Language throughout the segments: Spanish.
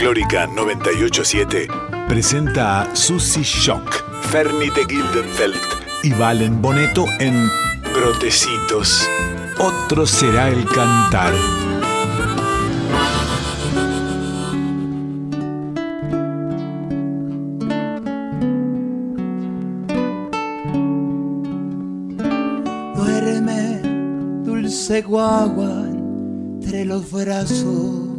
Folclórica 987 presenta a Susie Shock, Fernie de Gildenfeld y Valen Boneto en Brotecitos. Otro será el cantar. Duerme, dulce guagua, entre los brazos.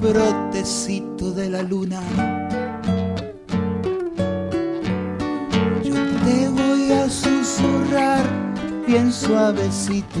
Brotecito de la luna. Yo te voy a susurrar bien suavecito.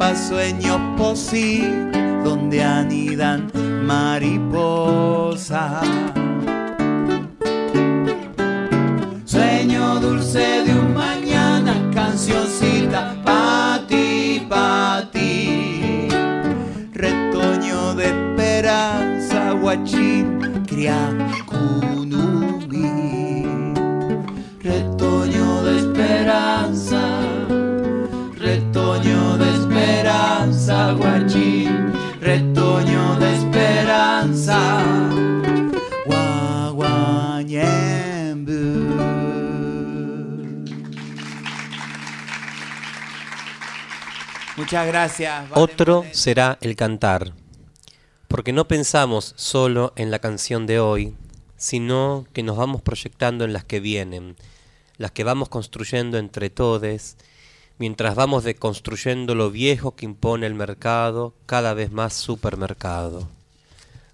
atrapa sueños posibles donde anidan mariposas. Sueño dulce de un mañana, cancioncita pa' ti, pa' ti. Retoño de esperanza, guachín, cría Muchas gracias. Otro será el cantar, porque no pensamos solo en la canción de hoy, sino que nos vamos proyectando en las que vienen, las que vamos construyendo entre todes, mientras vamos deconstruyendo lo viejo que impone el mercado, cada vez más supermercado.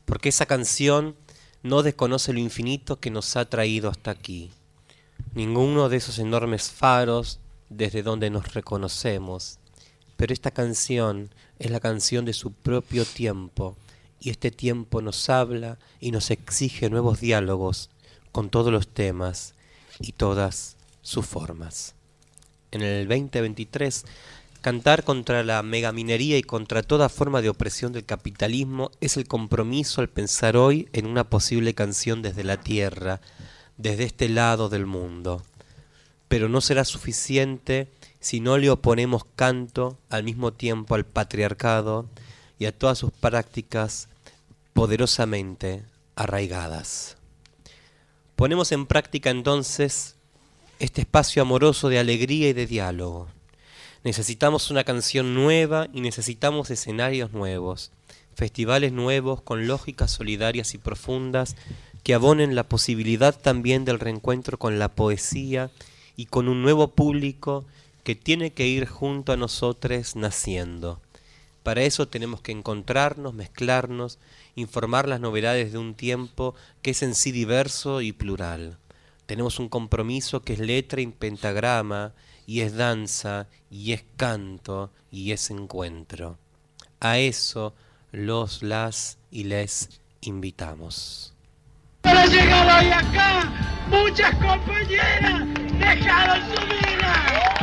Porque esa canción no desconoce lo infinito que nos ha traído hasta aquí. Ninguno de esos enormes faros desde donde nos reconocemos. Pero esta canción es la canción de su propio tiempo, y este tiempo nos habla y nos exige nuevos diálogos con todos los temas y todas sus formas. En el 2023, cantar contra la megaminería y contra toda forma de opresión del capitalismo es el compromiso al pensar hoy en una posible canción desde la tierra, desde este lado del mundo. Pero no será suficiente si no le oponemos canto al mismo tiempo al patriarcado y a todas sus prácticas poderosamente arraigadas. Ponemos en práctica entonces este espacio amoroso de alegría y de diálogo. Necesitamos una canción nueva y necesitamos escenarios nuevos, festivales nuevos con lógicas solidarias y profundas que abonen la posibilidad también del reencuentro con la poesía y con un nuevo público que tiene que ir junto a nosotros naciendo. Para eso tenemos que encontrarnos, mezclarnos, informar las novedades de un tiempo que es en sí diverso y plural. Tenemos un compromiso que es letra y pentagrama, y es danza, y es canto, y es encuentro. A eso los, las y les invitamos. Para llegar hoy acá, muchas compañeras dejaron su vida.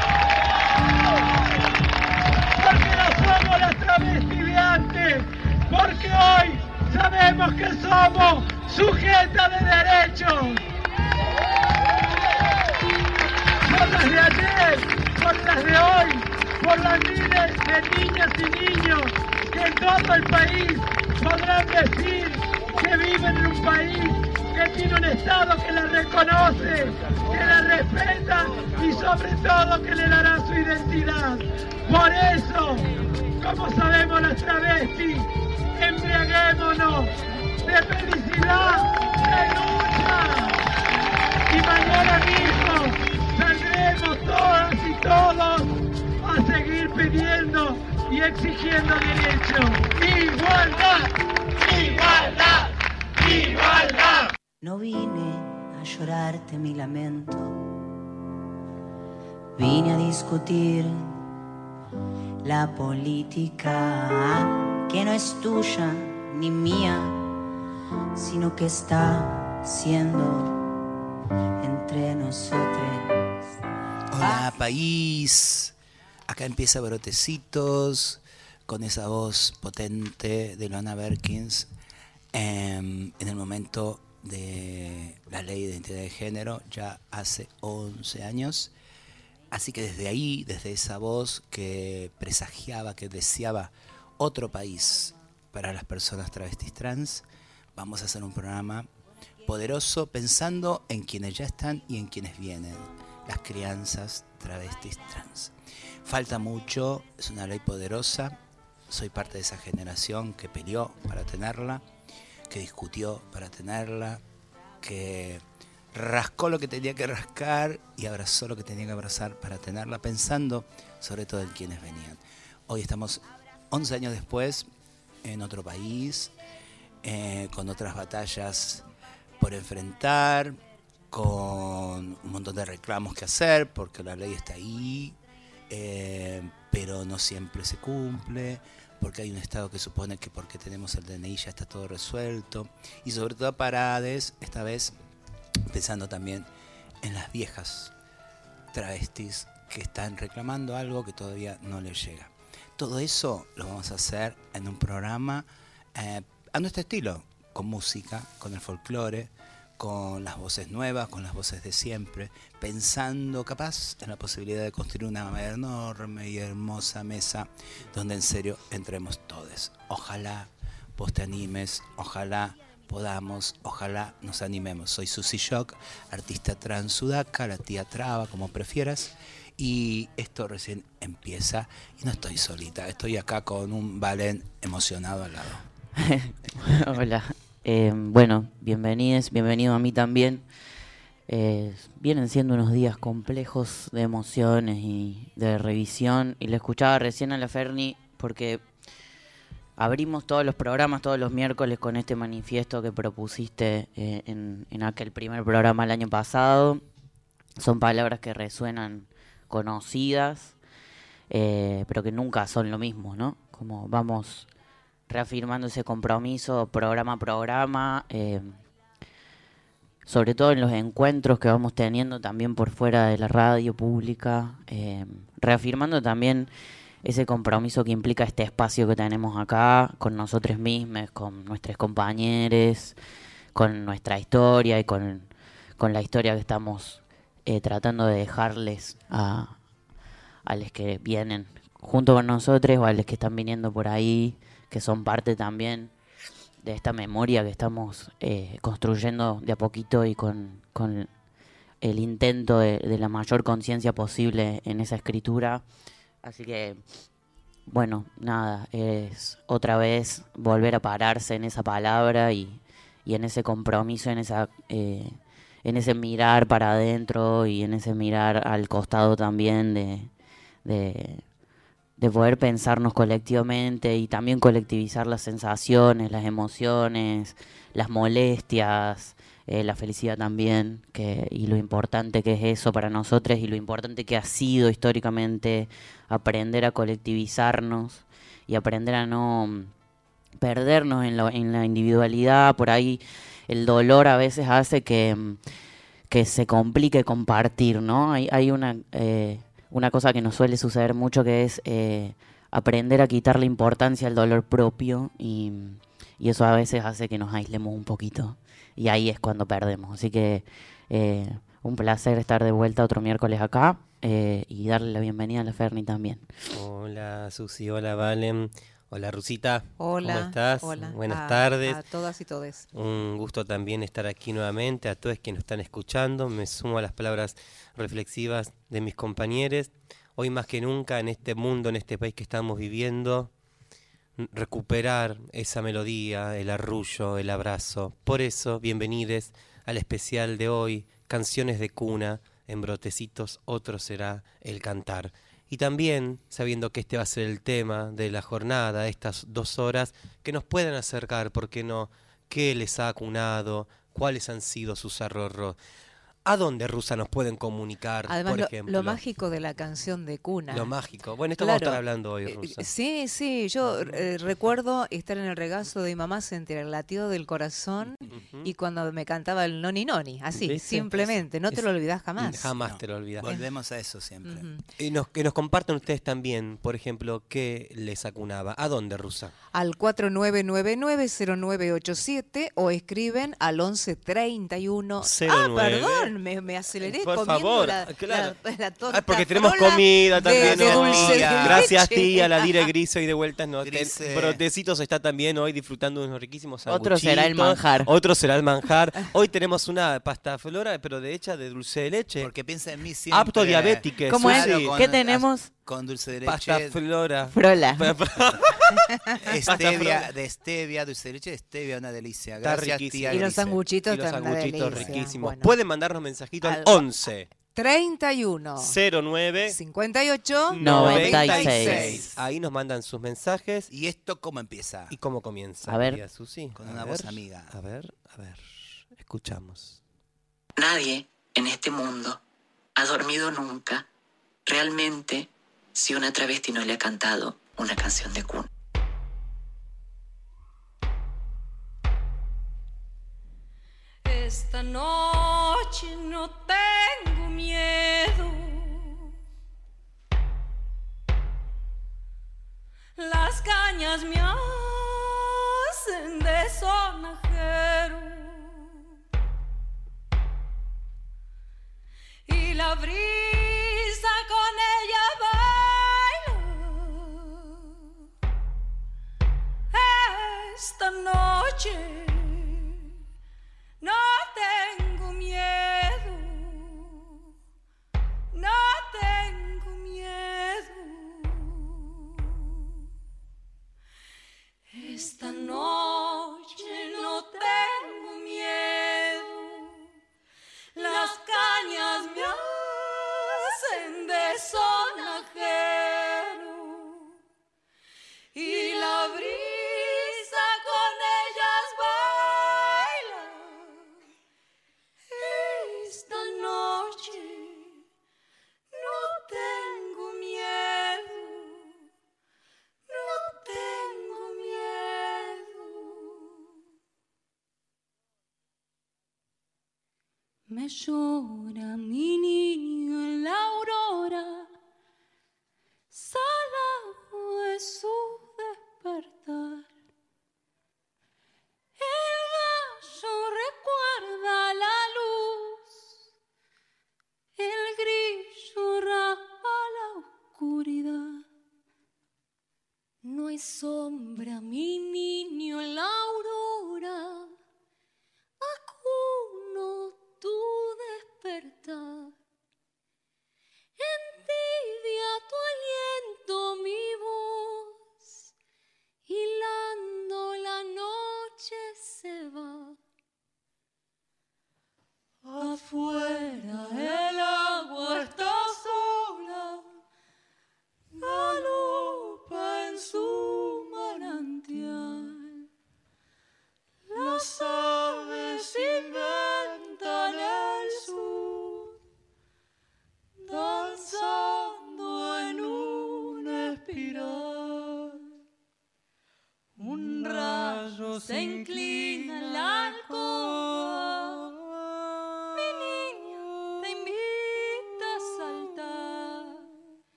Porque no somos las travestis de antes, porque hoy sabemos que somos sujetas de derechos. Por las de ayer, por las de hoy, por las miles de niñas y niños que en todo el país podrán decir que viven en un país que tiene un Estado que la reconoce, que la respeta y sobre todo que le dará su identidad. Por eso, como sabemos las travestis, embriaguémonos de felicidad, de lucha. Y mañana mismo saldremos todas y todos a seguir pidiendo y exigiendo derechos. Igualdad, igualdad, igualdad. No vine a llorarte mi lamento, vine a discutir la política que no es tuya ni mía, sino que está siendo entre nosotros. Hola país, acá empieza Brotecitos con esa voz potente de Luana Berkins em, en el momento de la ley de identidad de género ya hace 11 años. Así que desde ahí, desde esa voz que presagiaba, que deseaba otro país para las personas travestis trans, vamos a hacer un programa poderoso pensando en quienes ya están y en quienes vienen, las crianzas travestis trans. Falta mucho, es una ley poderosa, soy parte de esa generación que peleó para tenerla que discutió para tenerla, que rascó lo que tenía que rascar y abrazó lo que tenía que abrazar para tenerla, pensando sobre todo en quienes venían. Hoy estamos 11 años después en otro país, eh, con otras batallas por enfrentar, con un montón de reclamos que hacer, porque la ley está ahí, eh, pero no siempre se cumple porque hay un Estado que supone que porque tenemos el DNI ya está todo resuelto, y sobre todo Parades, esta vez pensando también en las viejas travestis que están reclamando algo que todavía no les llega. Todo eso lo vamos a hacer en un programa eh, a nuestro estilo, con música, con el folclore, con las voces nuevas, con las voces de siempre, pensando capaz en la posibilidad de construir una enorme y hermosa mesa donde en serio entremos todos. Ojalá vos te animes, ojalá podamos, ojalá nos animemos. Soy Susi Shock, artista trans sudaca, la tía traba, como prefieras. Y esto recién empieza y no estoy solita, estoy acá con un Valen emocionado al lado. Hola, eh, bueno, bienvenidos, bienvenido a mí también. Eh, vienen siendo unos días complejos de emociones y de revisión. Y le escuchaba recién a la Ferni porque abrimos todos los programas todos los miércoles con este manifiesto que propusiste eh, en, en, aquel primer programa el año pasado. Son palabras que resuenan conocidas, pero que nunca son lo mismo, ¿no? Como vamos reafirmando ese compromiso programa a programa, eh, sobre todo en los encuentros que vamos teniendo también por fuera de la radio pública, eh, reafirmando también ese compromiso que implica este espacio que tenemos acá con nosotros mismos, con nuestros compañeros, con nuestra historia y con, la historia que estamos eh, tratando de dejarles a, a los que vienen junto con nosotros o a los que están viniendo por ahí, que son parte también de esta memoria que estamos eh, construyendo de a poquito y con, con el intento de, de la mayor conciencia posible en esa escritura. Así que, bueno, nada, es otra vez volver a pararse en esa palabra y, y en ese compromiso, en esa... eh, en ese mirar para adentro y en ese mirar al costado también de, de, de poder pensarnos colectivamente y también colectivizar las sensaciones, las emociones, las molestias, eh, la felicidad también, y lo importante que es eso para nosotros y lo importante que ha sido históricamente aprender a colectivizarnos y aprender a no mm, perdernos en, lo- en la individualidad, por ahí el dolor a veces hace que, mm, que se complique compartir, ¿no? Hay, hay una, eh, una cosa que nos suele suceder mucho que es eh, aprender a quitarle importancia al dolor propio y, y eso a veces hace que nos aislemos un poquito y ahí es cuando perdemos. Así que eh, un placer estar de vuelta otro miércoles acá eh, y darle la bienvenida a la Ferni también. Hola Susi, hola Valen, hola Rusita. Hola. ¿Cómo estás? Hola. Buenas a- tardes. A todas y todes. Un gusto también estar aquí nuevamente, a todos quienes nos están escuchando. Me sumo a las palabras reflexivas de mis compañeros. Hoy más que nunca en este mundo, en este país que estamos viviendo, recuperar esa melodía, el arrullo, el abrazo. Por eso, bienvenidos al especial de hoy, Canciones de Cuna, en Brotecitos, otro será el cantar. Y también, sabiendo que este va a ser el tema de la jornada, estas dos horas, que nos puedan acercar, ¿por qué no? ¿Qué les ha acunado? ¿Cuáles han sido sus errores? ¿A dónde, Rusa, nos pueden comunicar, Además, por lo, ejemplo? lo mágico de la canción de cuna. Lo mágico. Bueno, esto vamos a Claro. estar hablando hoy, Eh, Rusa. Sí, sí, yo eh, recuerdo estar en el regazo de mi mamá, sentir el latido del corazón y cuando me cantaba el noni noni, así, ¿Viste? simplemente, no te Es- lo olvidas jamás. Jamás No. te lo olvidas. Volvemos a eso siempre. Y nos, que nos compartan ustedes también, por ejemplo, qué les acunaba. ¿A dónde, Rusa? Al 4999-0987 o escriben al 1131. Ah, 09. Perdón, me, me aceleré Por comiendo favor, la, claro. la- la torta Ah, porque tenemos comida de- también. de, dulce de Gracias, leche. tía, la Dire Griso y de vueltas. No, Grise. Brotecitos está también hoy disfrutando de unos riquísimos Otro será el manjar. Otro será el manjar. Hoy tenemos una pasta flora, pero de hecha de dulce de leche. Porque piensa en mí siempre. Apto diabética. ¿Cómo es? ¿Qué tenemos? Con dulce de Pasta leche, flora. Frola. stevia, Pasta de stevia, dulce de leche de stevia, una delicia. Está Gracias, riquísimo. tía Y los sanguchitos Y los sanguchitos riquísimos. Bueno. Pueden mandarnos mensajitos al Al- 11 31 09 58 96. Ahí nos mandan sus mensajes ¿Y esto cómo empieza? y cómo comienza. A ver. Susi. Con A una ver, voz amiga. A ver, a ver. Escuchamos. Nadie en este mundo ha dormido nunca realmente si una travesti no le ha cantado una canción de cuna. Esta noche no tengo miedo. Las cañas me hacen de sonajero. Y la brisa Esta noche Me llora mi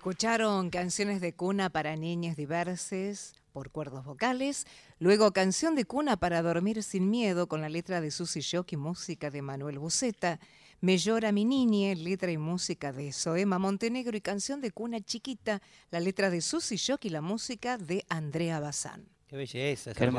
Escucharon canciones de cuna para niñas diversas por cuerdos vocales, luego canción de cuna para dormir sin miedo con la letra de Susy Shock y música de Manuel Buceta, Me llora mi niñe, letra y música de Soema Montenegro y canción de cuna chiquita, la letra de Susy Shock y la música de Andrea Bazán. Qué belleza. Qué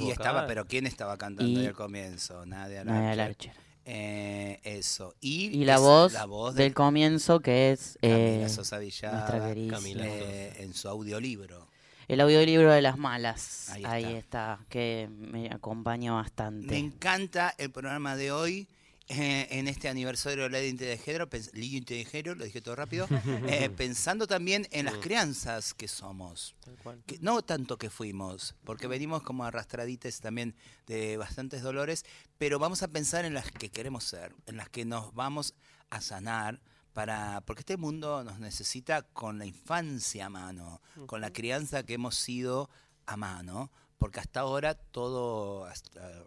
Y estaba, pero ¿quién estaba cantando Y- ahí al comienzo? Nadia Nadia Larcher. Eh, eso. Y, Y la es voz, la voz del de comienzo que es Camila eh, Sosa Villada. Camila. eh, en su audiolibro. El audiolibro de las malas. Ahí Ahí, está. que me acompaña Me bastante. encanta el programa de hoy. Eh, en este aniversario de la ley de género, pens- ley de género, lo dije todo rápido, eh, pensando también en las crianzas que somos. Tal cual. que no tanto que fuimos, porque venimos como arrastradites también de bastantes dolores, pero vamos a pensar en las que queremos ser, en las que nos vamos a sanar para porque este mundo nos necesita con la infancia a mano, con la crianza que hemos sido a mano, porque hasta ahora todo hasta-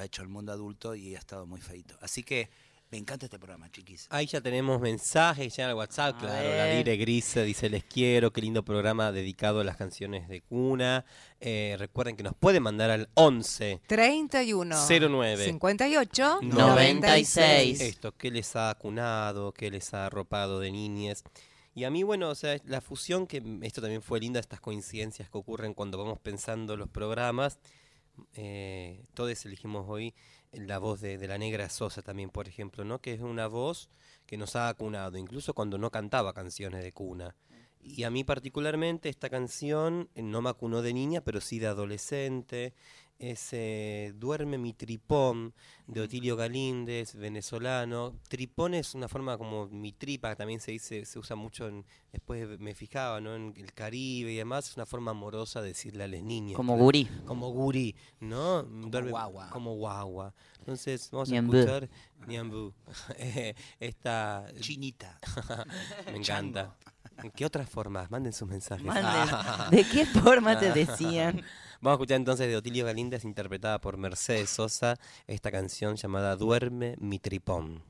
lo ha hecho el mundo adulto y ha estado muy feito. Así que me encanta este programa, chiquis. Ahí ya tenemos mensajes, ya en el WhatsApp, A claro. La ver. Dire Grise dice les quiero, qué lindo programa dedicado a las canciones de cuna. Eh, recuerden que nos pueden mandar al 11 31 09 58 96. Esto, qué les ha cunado, qué les ha arropado de niñez. Y a mí, bueno, o sea, la fusión, que esto también fue linda, estas coincidencias que ocurren cuando vamos pensando los programas. Eh, todos elegimos hoy la voz de, de la negra Sosa también, por ejemplo, ¿no? Que es una voz que nos ha acunado, incluso cuando no cantaba canciones de cuna. Y a mí particularmente esta canción eh, no me acunó de niña, pero sí de adolescente. Es eh, Duerme mi tripón de Otilio Galíndez, venezolano. Tripón es una forma como mi tripa, también se dice, se usa mucho en, después me fijaba, ¿no? En el Caribe y demás, es una forma amorosa de decirle a las niñas. Como claro. gurí. Como gurí, ¿no? Duerme- guagua. Como guagua. Entonces vamos a escuchar. Eh, Esta Chinita. me encanta. ¿En qué otras formas? Manden sus mensajes. Manden. ¿De qué forma te decían? Vamos a escuchar entonces de Otilio Galíndez, interpretada por Mercedes Sosa, esta canción llamada Duerme mi tripón.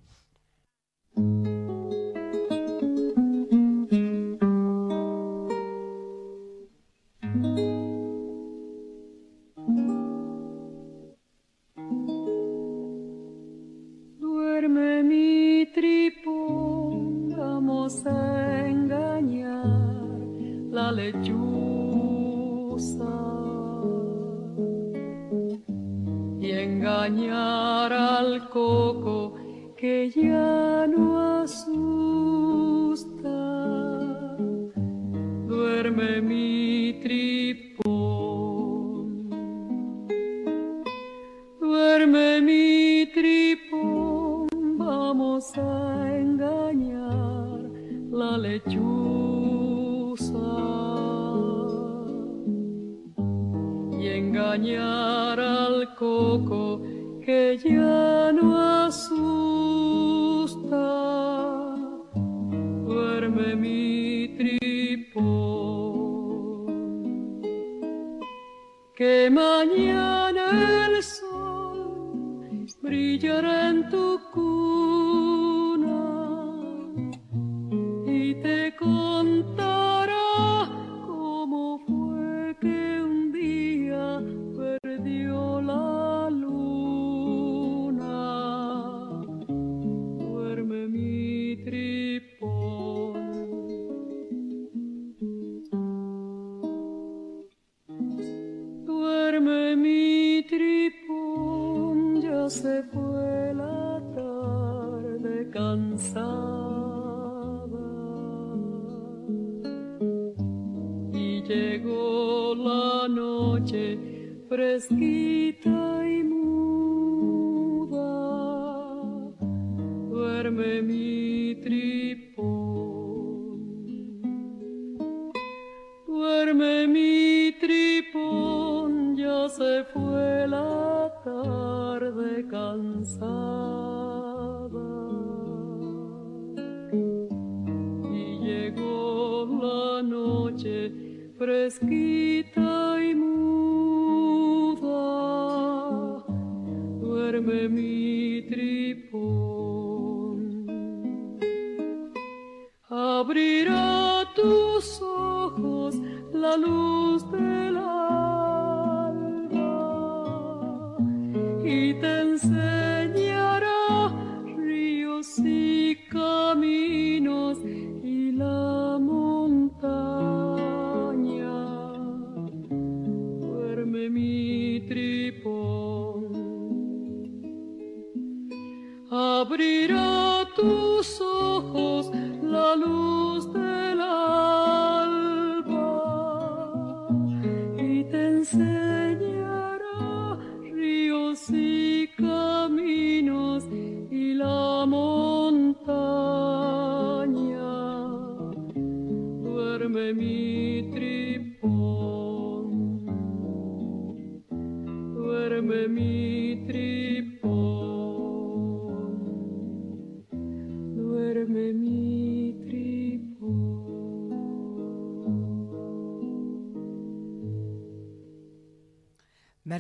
Que ya no.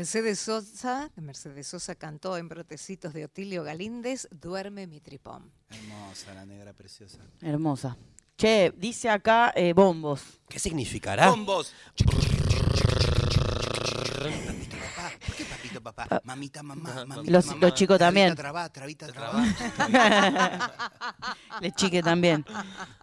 Mercedes Sosa, Mercedes Sosa cantó en Brotecitos de Otilio Galíndez, Duerme mi tripón. Hermosa, la negra preciosa. Hermosa. Che, dice acá eh, bombos. ¿Qué significará? ¡Bombos! Papito, papá. ¿Por qué papito, papá? Mamita, mamá, mamita, Los- mamá. los chicos también. Trabita, trabá, trabita, trabá. Le chique también.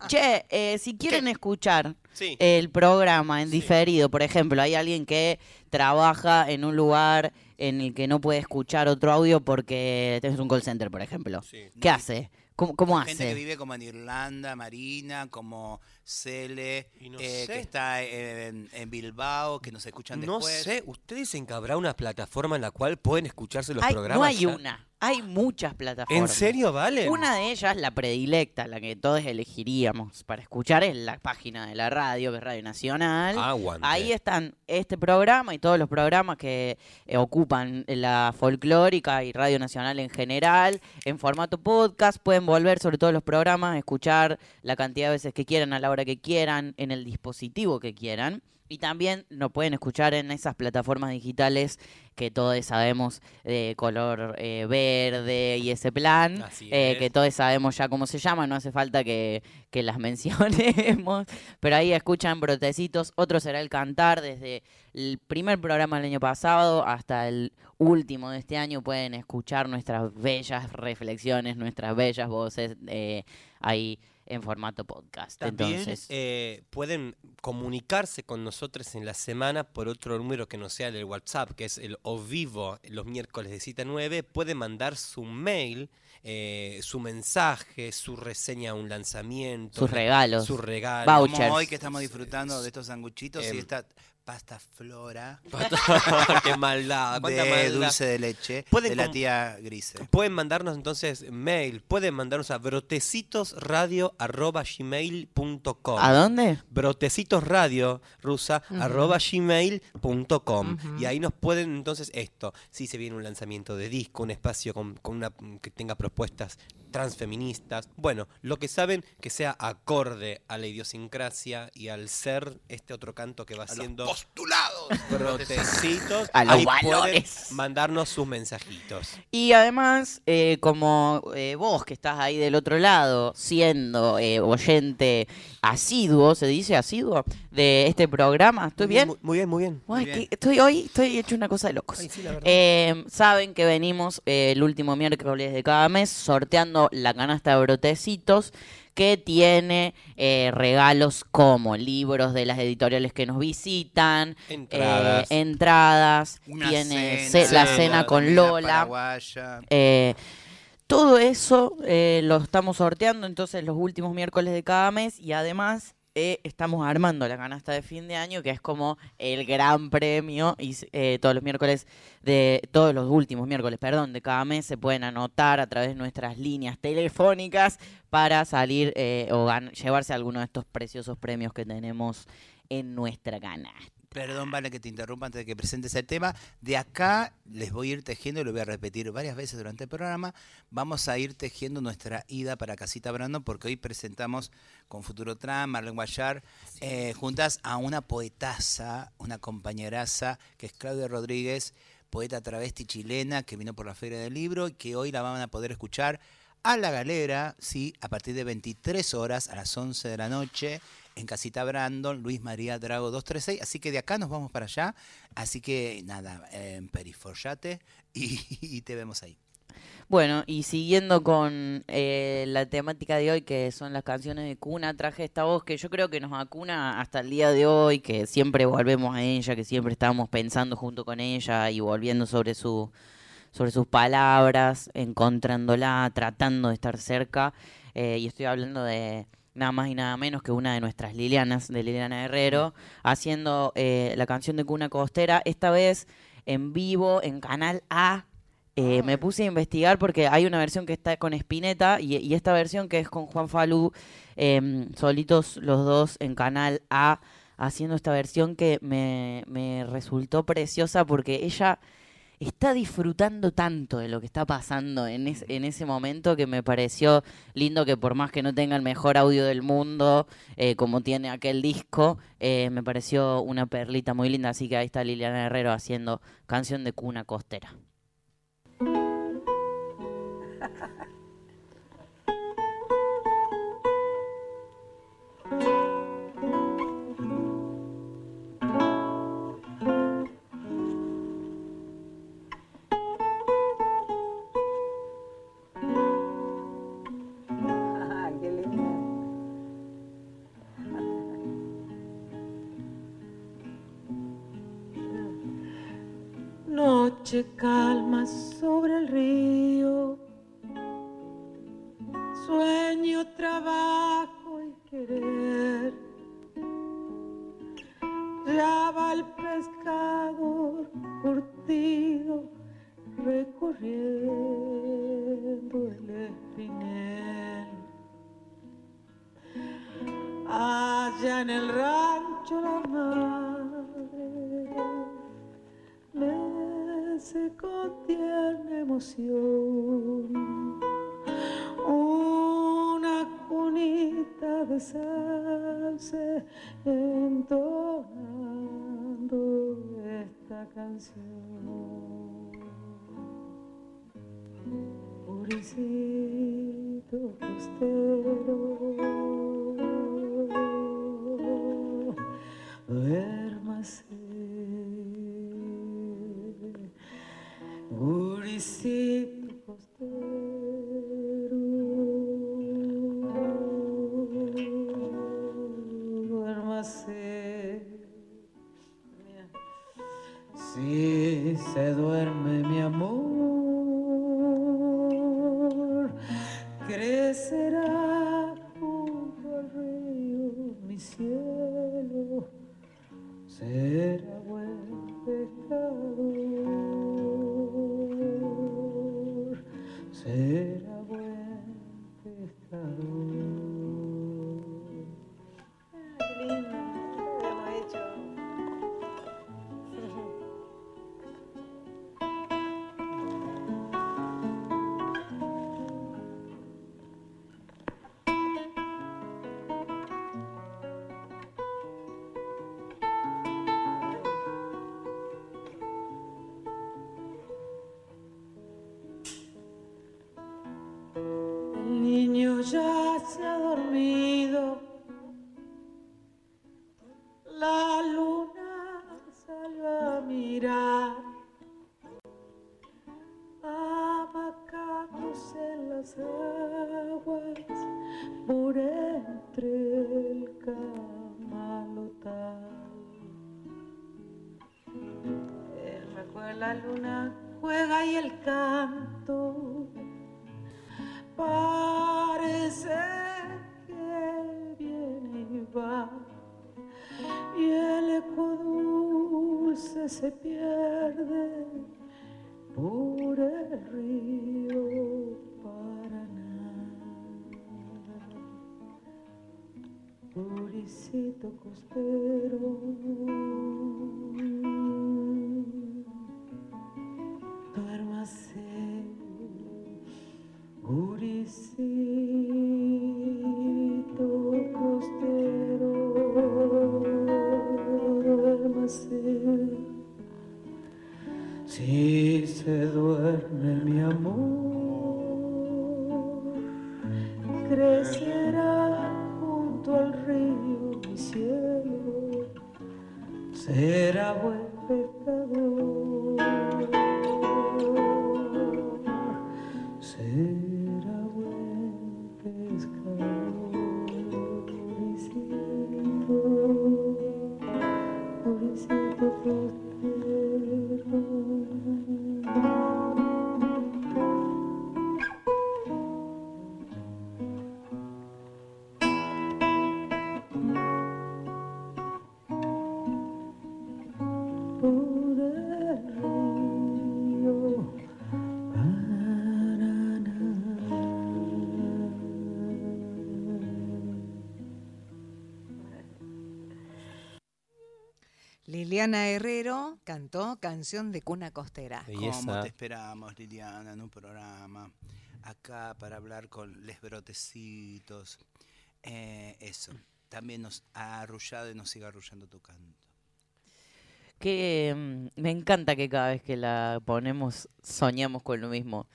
Che, eh, si quieren escuchar Sí. el programa en diferido, por ejemplo, hay alguien que trabaja en un lugar en el que no puede escuchar otro audio porque tenés un call center, por ejemplo. ¿Qué hace? ¿Cómo, cómo Gente hace? que vive como en Irlanda, Marina, como Cele, no eh, que está en, en Bilbao, que nos escuchan No después. sé, ¿ustedes dicen que habrá una plataforma en la cual pueden escucharse los Hay- programas? no hay ya? una, hay muchas plataformas. ¿En serio, vale? Una de ellas, la predilecta, la que todos elegiríamos para escuchar, es la página de la radio, que es Radio Nacional. Aguante. Ahí están este programa y todos los programas que eh, ocupan la folclórica y Radio Nacional en general, en formato podcast. Pueden volver sobre todos los programas, escuchar la cantidad de veces que quieran, a la hora que quieran, en el dispositivo que quieran. Y también lo pueden escuchar en esas plataformas digitales que todos sabemos de color eh, verde y ese plan, Así eh, es. que todos sabemos ya cómo se llama, no hace falta que, que las mencionemos, pero ahí escuchan brotecitos, otro será el cantar, desde el primer programa del año pasado hasta el último de este año pueden escuchar nuestras bellas reflexiones, nuestras bellas voces eh, ahí en formato podcast. También Entonces, eh, pueden comunicarse con nosotros en la semana por otro número que no sea el del WhatsApp, que es el o vivo los miércoles de cita 9. Pueden mandar su mail, eh, su mensaje, su reseña a un lanzamiento, Sus regalos. Sus regalos. Vouchers. Como hoy que estamos disfrutando de estos sanguchitos y Em, esta pasta flora Qué maldad, de maldad. dulce de leche Pueden de la tía Grise. Pueden mandarnos entonces mail, pueden mandarnos a brotecitosradio.gmail.com ¿A dónde? Brotecitosradio rusa arroba gmail.com Ujú. y ahí nos pueden entonces esto, si se viene un lanzamiento de disco, un espacio con, con una que tenga propuestas transfeministas, bueno, lo que saben que sea acorde a la idiosincrasia y al ser este otro canto que va los haciendo postulados brotecitos, A los ahí pueden valores. mandarnos sus mensajitos. Y además, eh, como eh, vos que estás ahí del otro lado, siendo eh, oyente asiduo, ¿se dice asiduo? De este programa, ¿estoy Muy bien? Muy, muy bien, muy bien. Muy estoy hoy estoy hecho una cosa de locos. Ay, sí, la verdad. Eh, saben que venimos eh, el último miércoles de cada mes sorteando la canasta de brotecitos que tiene eh, regalos como libros de las editoriales que nos visitan, Entradas. eh, entradas, Una tiene cena, ce- la cena con Lola. Eh, todo eso eh, lo estamos sorteando entonces los últimos miércoles de cada mes y además eh, estamos armando la canasta de fin de año que es como el gran premio y eh, todos los miércoles de todos los últimos miércoles, perdón, de cada mes se pueden anotar a través de nuestras líneas telefónicas para salir eh, o llevarse alguno de estos preciosos premios que tenemos en nuestra canasta. Perdón, vale que te interrumpa antes de que presentes el tema. De acá les voy a ir tejiendo, y lo voy a repetir varias veces durante el programa. Vamos a ir tejiendo nuestra ida para Casita Brando, porque hoy presentamos con Futuro Tram, Marlene Guayar, eh, juntas a una poetaza, una compañeraza, que es Claudia Rodríguez, poeta travesti chilena, que vino por la Feria del Libro y que hoy la van a poder escuchar a la galera, sí, a partir de 23 horas a las 11 de la noche en Casita Brandon, Luis María Drago 236. Así que de acá nos vamos para allá. Así que nada, en Perifollate y, y te vemos ahí. Bueno, y siguiendo con eh, la temática de hoy, que son las canciones de cuna, traje esta voz que yo creo que nos acuna hasta el día de hoy, que siempre volvemos a ella, que siempre estamos pensando junto con ella y volviendo sobre su sobre sus palabras, encontrándola, tratando de estar cerca. eh, y estoy hablando de nada más y nada menos que una de nuestras Lilianas, de Liliana Herrero, haciendo eh, la canción de Cuna Costera, esta vez en vivo en Canal A. Eh, me puse a investigar porque hay una versión que está con Spinetta y, y esta versión que es con Juan Falú, em, solitos los dos en Canal A, haciendo esta versión que me, me resultó preciosa porque ella está disfrutando tanto de lo que está pasando en, es- en ese momento que me pareció lindo que por más que no tenga el mejor audio del mundo, eh, como tiene aquel disco, eh, me pareció una perlita muy linda. Así que ahí está Liliana Herrero haciendo canción de cuna costera. esta se pierde por el río Paraná. Purisito costero, Liliana Herrero cantó Canción de Cuna Costera. ¿Cómo te esperamos, Liliana, en un programa acá para hablar con les brotecitos? Eh, eso, también nos ha arrullado y nos sigue arrullando tu canto. Que mm, me encanta que cada vez que la ponemos soñamos con lo mismo.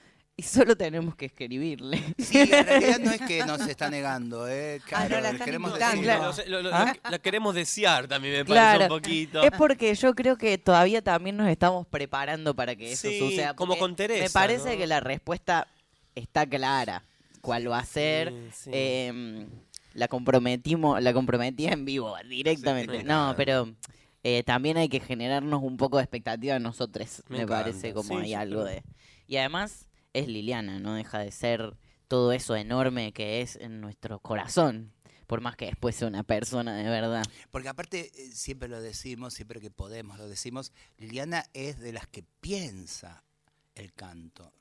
Y solo tenemos que escribirle. Sí, en realidad no es que nos está negando, ¿eh? Claro, la queremos decir- Lo- lo- lo- ¿Ah? La queremos desear también, me Claro, parece un poquito. es porque yo creo que todavía también nos estamos preparando para que eso Sí, suceda. como con Teresa, Me parece ¿no? que la respuesta está clara. ¿Cuál va a ser? Sí, sí. Eh, la comprometimos, la comprometí en vivo, directamente. Sí, no, claro. pero eh, también hay que generarnos un poco de expectativa en nosotros, Me me, parece como sí, hay algo de... Y además es Liliana, no deja de ser todo eso enorme que es en nuestro corazón, por más que después sea una persona de verdad. Porque aparte, eh, siempre lo decimos, siempre que podemos lo decimos, Liliana es de las que piensa el canto.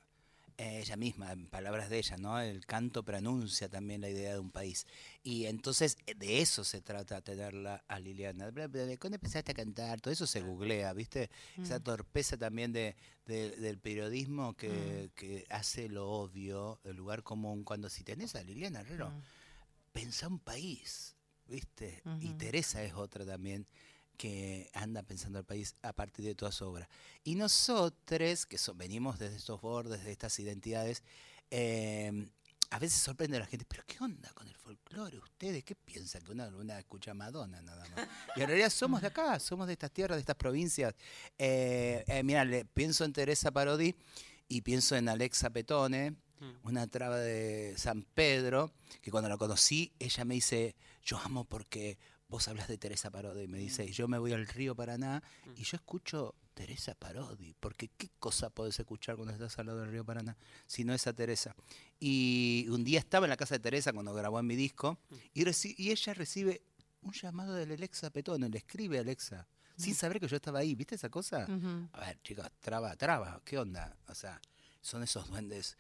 Eh, ella misma, en palabras de ella, ¿no? El canto pronuncia también la idea de un país. Y entonces eh, de eso se trata tenerla a Liliana. ¿Cuándo empezaste a cantar? Todo eso se googlea, ¿viste? Esa Mm. torpeza también de, de- del periodismo que, Mm. que hace lo obvio, el lugar común. Cuando si tenés a Liliana Herrero, Mm. pensá un país, ¿viste? Y. Teresa es otra también que anda pensando el país a partir de toda su obra. Y nosotros, que so- venimos desde estos bordes, de estas identidades, eh, a veces sorprende a la gente, pero ¿qué onda con el folclore? ¿Ustedes qué piensan? Que una, una escucha Madonna nada más. Y en realidad somos de acá, somos de estas tierras, de estas provincias. Eh, eh, mira, le- pienso en Teresa Parodi y pienso en Alexa Petone, una traba de San Pedro, que cuando la conocí, ella me dice, yo amo porque vos hablas de Teresa Parodi, me dice, y yo me voy al río Paraná y yo escucho Teresa Parodi, porque qué cosa podés escuchar cuando estás al lado del río Paraná, si no esa Teresa. Y un día estaba en la casa de Teresa cuando grabó en mi disco, y, reci- y ella recibe un llamado del Alexa Petone, le escribe a Alexa, sin saber que yo estaba ahí, ¿viste esa cosa? A ver, chicos, traba, traba, ¿qué onda? O sea, son esos duendes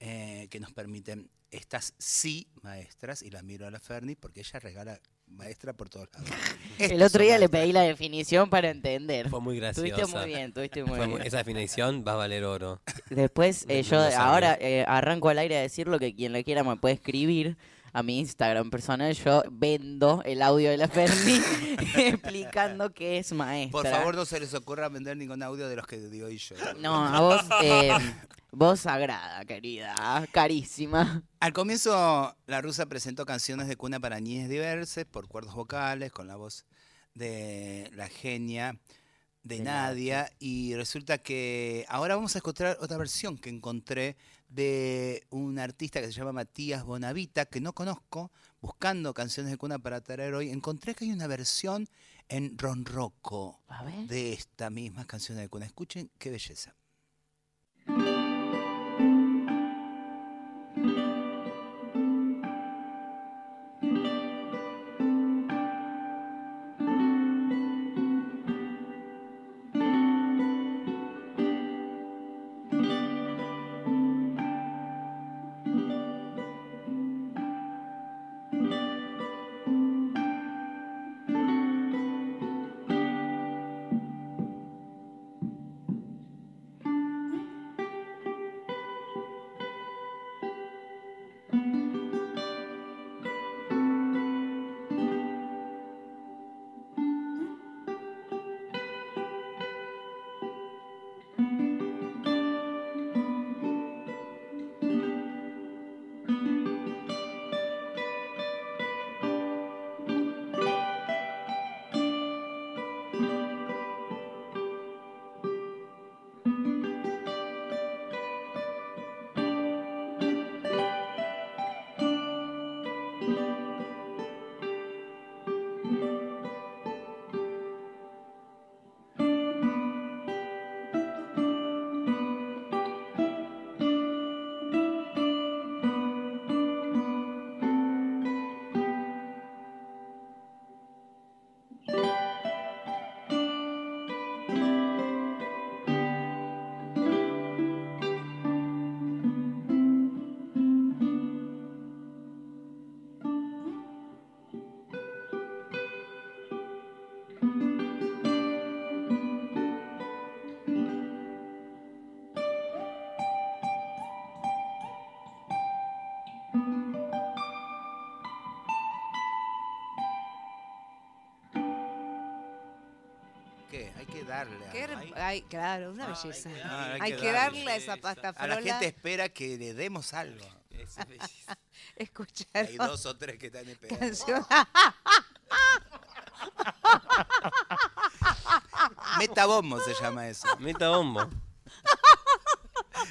eh, que nos permiten estas sí maestras, y las miro a la Ferni porque ella regala maestra por todos lados. El otro día le pedí la definición para entender. Fue muy graciosa. Estuviste muy bien, estuviste muy Fue bien. Esa definición va a valer oro. Después, eh, yo lo ahora eh, arranco al aire a decir lo que quien le quiera me puede escribir a mi Instagram personal. Yo vendo el audio de la Fermi explicando qué es maestra. Por favor, no se les ocurra vender ningún audio de los que digo y yo. No, a vos, eh, vos sagrada, querida, carísima. Al comienzo, la rusa presentó canciones de cuna para niñas diversas por cuerdos vocales, con la voz de la genia de, De Nadia. Y resulta que ahora vamos a escuchar otra versión que encontré de un artista que se llama Matías Bonavita, que no conozco, buscando canciones de cuna para traer hoy. Encontré que hay una versión en Ronroco de esta misma canción de cuna. Escuchen qué belleza. Ay, claro, una belleza. Hay, que darle a esa pasta A la frola. gente espera que le demos algo. Escuchar Hay dos o tres que están esperando. canción. Metabombo se llama eso. Metabombo.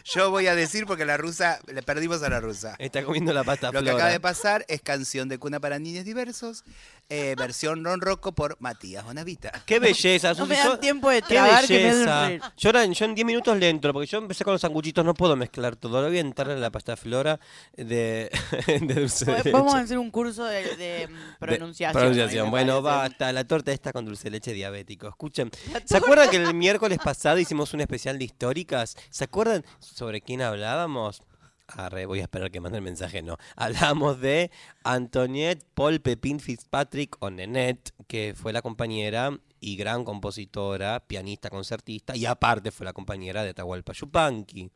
Yo voy a decir porque la rusa, le perdimos a la rusa. Está comiendo la pasta Lo que acaba de pasar es canción de cuna para niños diversos eh, versión Ron Rocco por Matías Bonavita. Qué belleza, No me dan tiempo de Qué tragar que me belleza. hacen reír. Yo, ahora- yo en 10 minutos le entro, porque yo empecé con los sanguchitos, no puedo mezclar todo. Ahora voy a entrar en la pasta flora de, de dulce de leche. Vamos a hacer un curso de, de, mm, De- pronunciación. pronunciación. ahí me Bueno, parece. basta. La torta esta con dulce de leche diabético. Escuchen. ¿Se acuerdan que el miércoles pasado hicimos un especial de históricas? ¿Se acuerdan sobre quién hablábamos? Arre, voy a esperar que mande el mensaje, no. Hablamos de Antoniette Paul Pepin Fitzpatrick o Nenette, que fue la compañera y gran compositora, pianista, concertista, y aparte fue la compañera de Atahualpa Yupanqui,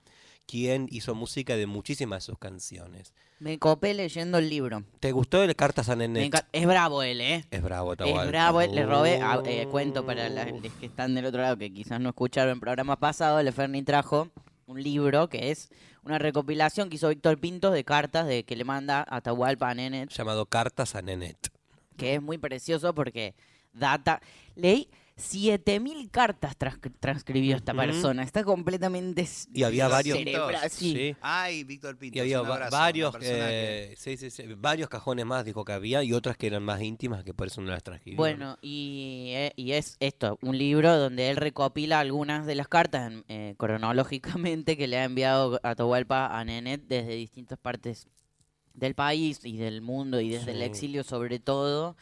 quien hizo música de muchísimas de sus canciones. Me copé leyendo el libro. ¿Te gustó el Cartas a Nenette? Es bravo él, ¿eh? Es bravo, Atahualpa. Es bravo, él. le robé, ah, eh, cuento para los que están del otro lado que quizás no escucharon el programa pasado, Leferni trajo un libro que es una recopilación que hizo Víctor Pintos de cartas de que le manda a Atahualpa a Nenet, Llamado Cartas a Nenette. que es muy precioso porque data... Leí 7000 cartas trans- transcribió esta persona, está completamente... Y había varios. cerebral, sí. Sí. Ay, Víctor Pinto. Y había un va- abrazo, varios, una persona sí, sí, sí, varios cajones más dijo que había y otras que eran más íntimas que por eso no las transcribió. Bueno, y, eh, y es esto, un libro donde él recopila algunas de las cartas en- eh, cronológicamente que le ha enviado Atahualpa a Nenet desde distintas partes del país y del mundo y desde el exilio sobre todo.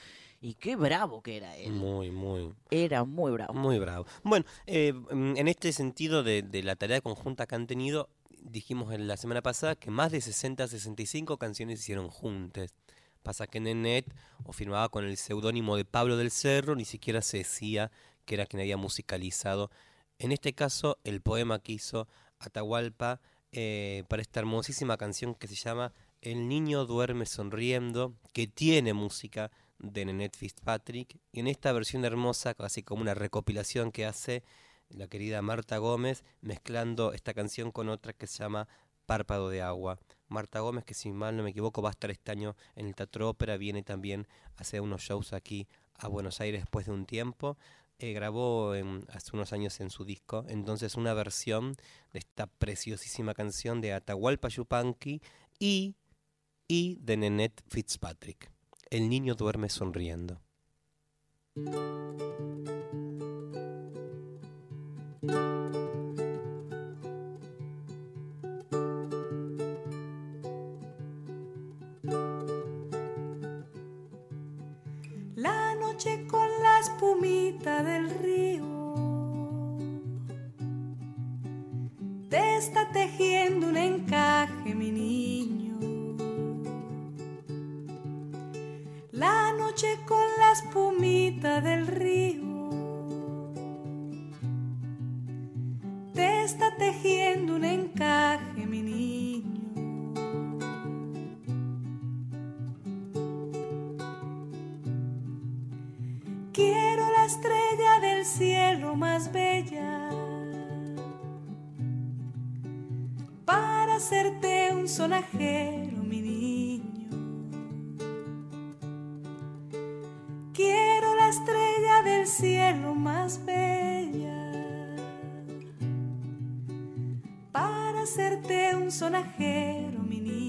Y qué bravo que era él. Muy, muy, Era muy bravo. muy bravo. Bueno, eh, mm, en este sentido de, de la tarea conjunta que han tenido, dijimos en la semana pasada que más de 60, 65 canciones se hicieron juntas. Pasa que Nenet o firmaba con el seudónimo de Pablo del Cerro, ni siquiera se decía que era quien había musicalizado. En este caso, el poema que hizo Atahualpa eh, para esta hermosísima canción que se llama El niño duerme sonriendo, que tiene música de Nenet Fitzpatrick. Y en esta versión hermosa, casi como una recopilación que hace la querida Marta Gómez, mezclando esta canción con otra que se llama Párpado de Agua. Marta Gómez, que si mal no me equivoco va a estar este año en el Teatro Ópera, viene también a hacer unos shows aquí a Buenos Aires después de un tiempo. Eh, grabó en- hace unos años en su disco, entonces una versión de esta preciosísima canción de Atahualpa Yupanqui y, y de Nenet Fitzpatrick. El niño duerme sonriendo. La noche con la espumita del río te está tejiendo un encaje, mi niño. La noche con la espumita del río te está tejiendo un encaje, mi niño. Quiero la estrella del cielo más bella para hacerte un sonajero, cielo más bella para hacerte un sonajero, mi niño.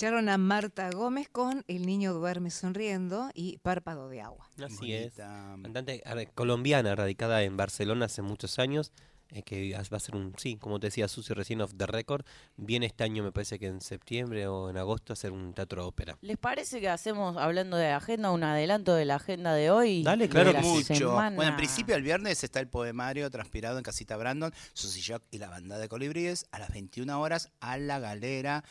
Escucharon a Marta Gómez con El niño duerme sonriendo y Párpado de agua. Así es. Cantante colombiana, radicada en Barcelona hace muchos años, eh, que va a ser un, sí, como te decía Susi recién off the record, viene este año me parece que en septiembre o en agosto a hacer un teatro ópera. ¿Les parece que hacemos, hablando de agenda, un adelanto de la agenda de hoy? Dale, claro. Mucho. semana? Bueno, en principio el viernes está el poemario transpirado en Casita Brandon, Susy Shock y la banda de colibríes a las 21 horas a la galera.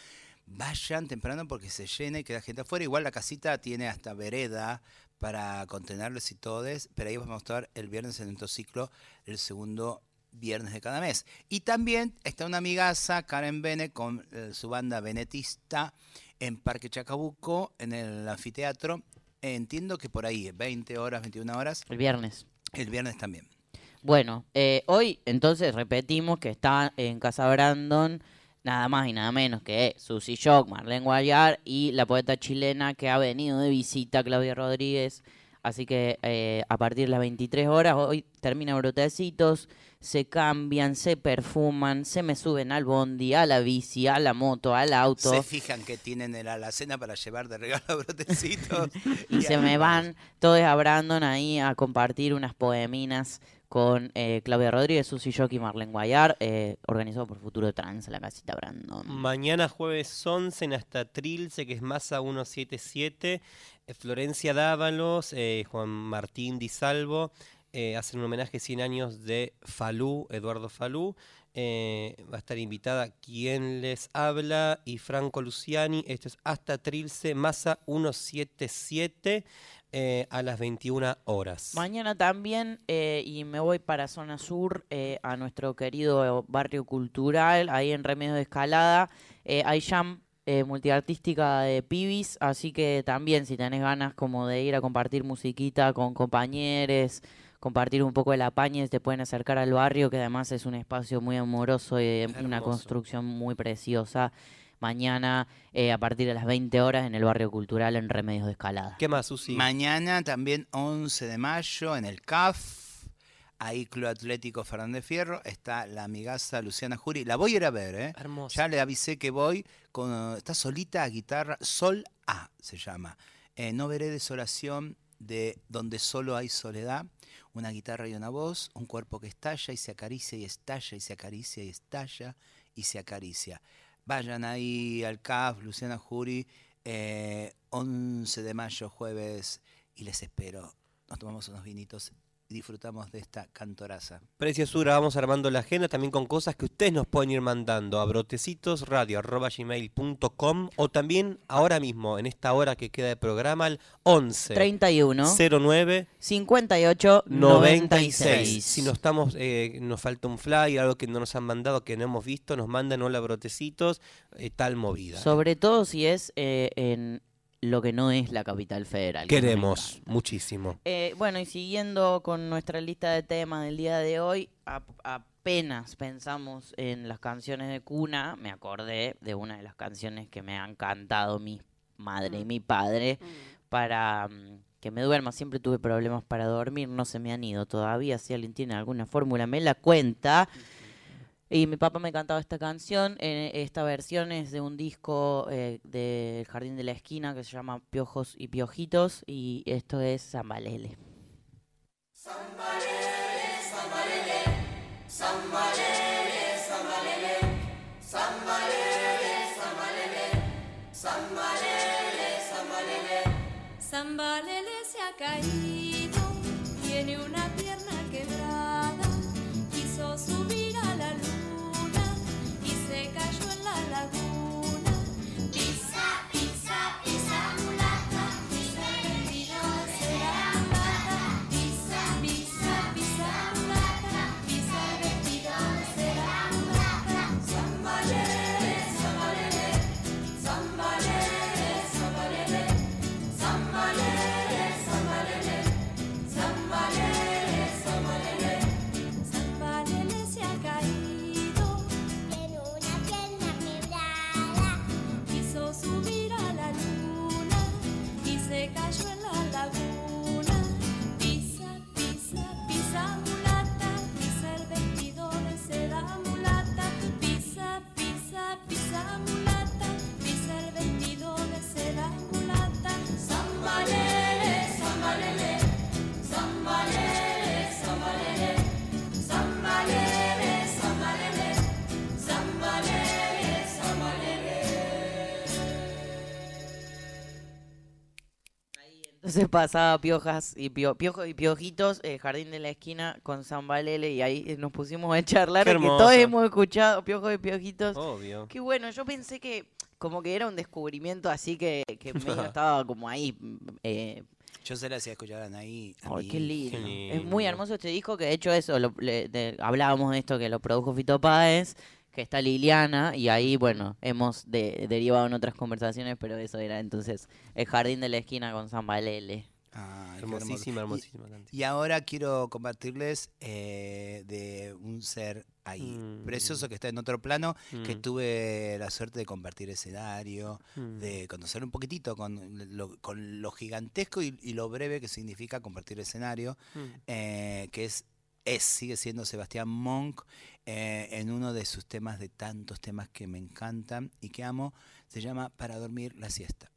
Vayan temprano porque se llena y queda gente afuera. Igual la casita tiene hasta vereda para contenerles y todes, pero ahí vamos a mostrar el viernes en el ciclo, el segundo viernes de cada mes. Y también está una amigaza, Karen Bene, con eh, su banda venetista en Parque Chacabuco, en el anfiteatro. Entiendo que por ahí, 20 horas, 21 horas. El viernes. El viernes también. Bueno, eh, hoy entonces repetimos que está en Casa Brandon nada más y nada menos que Susy Shock, Marlene Guayar y la poeta chilena que ha venido de visita, Claudia Rodríguez. Así que eh, a partir de las 23 horas, hoy termina Brotecitos, se cambian, se perfuman, se me suben al bondi, a la bici, a la moto, al auto. Se fijan que tienen en la alacena para llevar de regalo a brotecitos. y se me van todos a Brandon ahí a compartir unas poeminas con eh, Claudia Rodríguez, Susi Shock y Marlene Guayar, eh, organizado por Futuro Trans, la casita Brandon. Mañana jueves 11 en hasta Trilce, que es Masa 177, eh, Florencia Dávalos, Juan Martín Di Salvo, hacen un homenaje a 100 años de Falú, Eduardo Falú. va a estar invitada quien les habla y Franco Luciani. Esto es hasta Trilce, Masa 177 eh, a las 21 horas. Mañana también, eh, y me voy para Zona Sur, eh, a nuestro querido barrio cultural, ahí en Remedio de Escalada. Eh, hay jam eh, multiartística de pibis, así que también si tenés ganas como de ir a compartir musiquita con compañeros, compartir un poco de la paña, te pueden acercar al barrio, que además es un espacio muy amoroso y de una Hermoso. construcción muy preciosa. Mañana, eh, a partir de las 20 horas, en el barrio cultural en Remedios de Escalada. ¿Qué más, Susi? Mañana también 11 de mayo en el CAF, ahí Club Atlético Fernández Fierro, está la amigaza Luciana Jury. La voy a ir a ver, ¿eh? Hermoso. Ya le avisé que voy, con, está solita a guitarra, Sol A se llama. Eh, no veré desolación de donde solo hay soledad, una guitarra y una voz, un cuerpo que estalla y se acaricia y estalla y se acaricia y estalla y se acaricia. Vayan ahí al CAF, Luciana Jury, eh, 11 de mayo, jueves, y les espero. Nos tomamos unos vinitos disfrutamos de esta cantoraza. Preciosura, vamos armando la agenda también con cosas que ustedes nos pueden ir mandando a brotecitosradio.gmail.com o también ahora mismo, en esta hora que queda de programa, al 11 31 09 58 96. 96. Si no estamos, eh, nos falta un flyer, algo que no nos han mandado, que no hemos visto, nos mandan hola brotecitos, eh, tal movida. Sobre todo si es eh, en lo que no es la capital federal. que Queremos muchísimo. Eh, bueno, y siguiendo con nuestra lista de temas del día de hoy, ap- apenas pensamos en las canciones de cuna, me acordé de una de las canciones que me han cantado mi madre y mi padre para mm, que me duerma. Siempre tuve problemas para dormir, no se me han ido todavía. Si alguien tiene alguna fórmula, me la cuenta. Y mi papá me cantaba esta canción. eh, esta versión es de un disco eh, del Jardín de la Esquina que se llama Piojos y Piojitos. Y esto es Zambalele. Zambalele se ha caído, tiene una pierna Entonces pasaba piojas y pio- piojos y piojitos, eh, Jardín de la Esquina con Zambalele y ahí eh, nos pusimos a charlar. Que todos hemos escuchado piojos y piojitos. Obvio. Qué bueno, yo pensé que como que era un descubrimiento así que, que medio estaba como ahí. mm, eh, Yo se la hacía escuchar a Ay, qué lindo. Es muy hermoso este disco que de hecho eso, lo- le- de- hablábamos de esto que lo produjo Fito Páez, que está Liliana y ahí bueno, hemos de- derivado en otras conversaciones, pero eso era entonces el Jardín de la Esquina con Zambalele. Qué Hermosísima, hermosísima Y-. Y, ahora quiero compartirles eh, de un ser ahí Mm. precioso que está en otro plano, que Mm. tuve la suerte de compartir escenario, Mm. de conocer un poquitito con lo, con lo gigantesco y, y lo breve que significa compartir escenario, Mm. eh, que es, es, sigue siendo Sebastián Monk eh, en uno de sus temas, de tantos temas que me encantan y que amo, se llama Para dormir la siesta.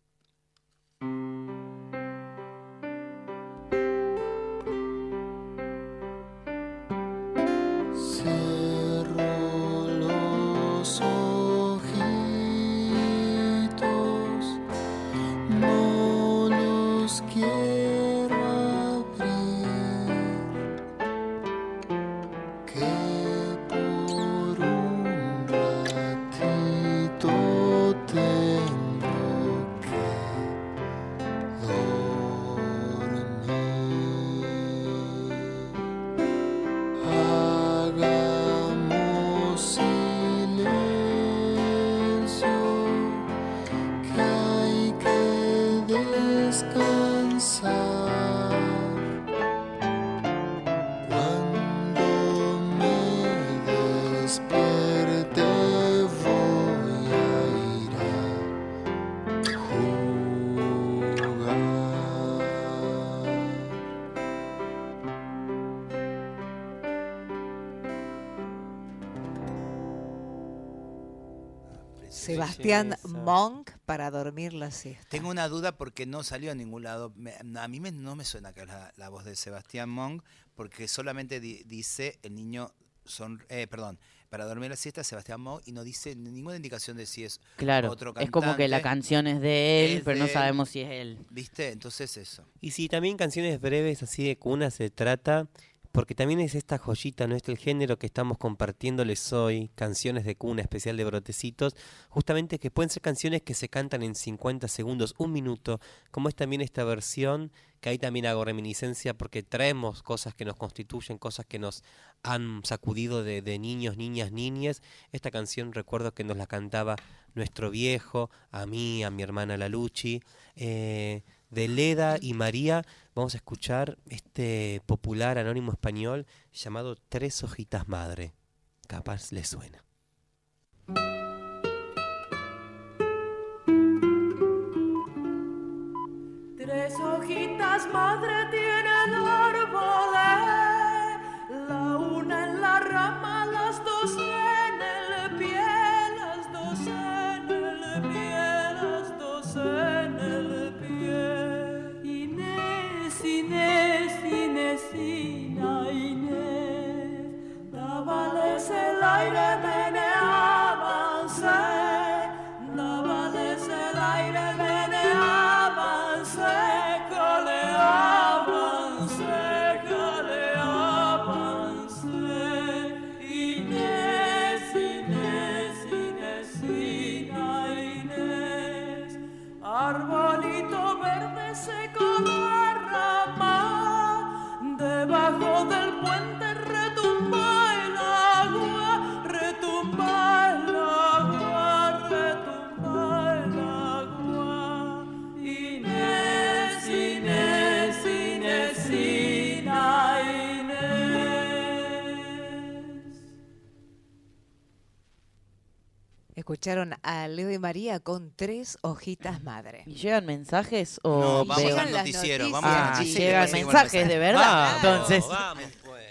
Sebastián. Monk para dormir la siesta. Tengo una duda porque no salió a ningún lado. Me- a mí me- no me suena que es la, la voz de Sebastián Monk, porque solamente di- dice el niño son, eh, perdón, para dormir la siesta Sebastián Moe y no dice ninguna indicación de si es Claro, otro es como que la cantante. canción es de él, Es pero no de él. sabemos si es él. ¿Viste? Entonces eso. Y sí, también canciones breves así de cuna se trata, porque también es esta joyita, ¿no? Este el género que estamos compartiéndoles hoy, canciones de cuna, especial de brotecitos, justamente que pueden ser canciones que se cantan en 50 segundos, un minuto, como es también esta versión, que ahí también hago reminiscencia porque traemos cosas que nos constituyen, cosas que nos han sacudido de, de niños, niñas, niñas. Esta canción recuerdo que nos la cantaba nuestro viejo, a mí, a mi hermana la Luchi, eh, de Leda y María. Vamos a escuchar este popular anónimo español llamado Tres hojitas madre. Capaz le suena. Tres hojitas madre Escucharon a Leo y María con tres hojitas madre. ¿Y llegan mensajes o No, vamos veo- al noticiero, vamos Ah, al noticiero. y llegan seguimos mensajes de verdad, Vamos, entonces. Vamos, pues.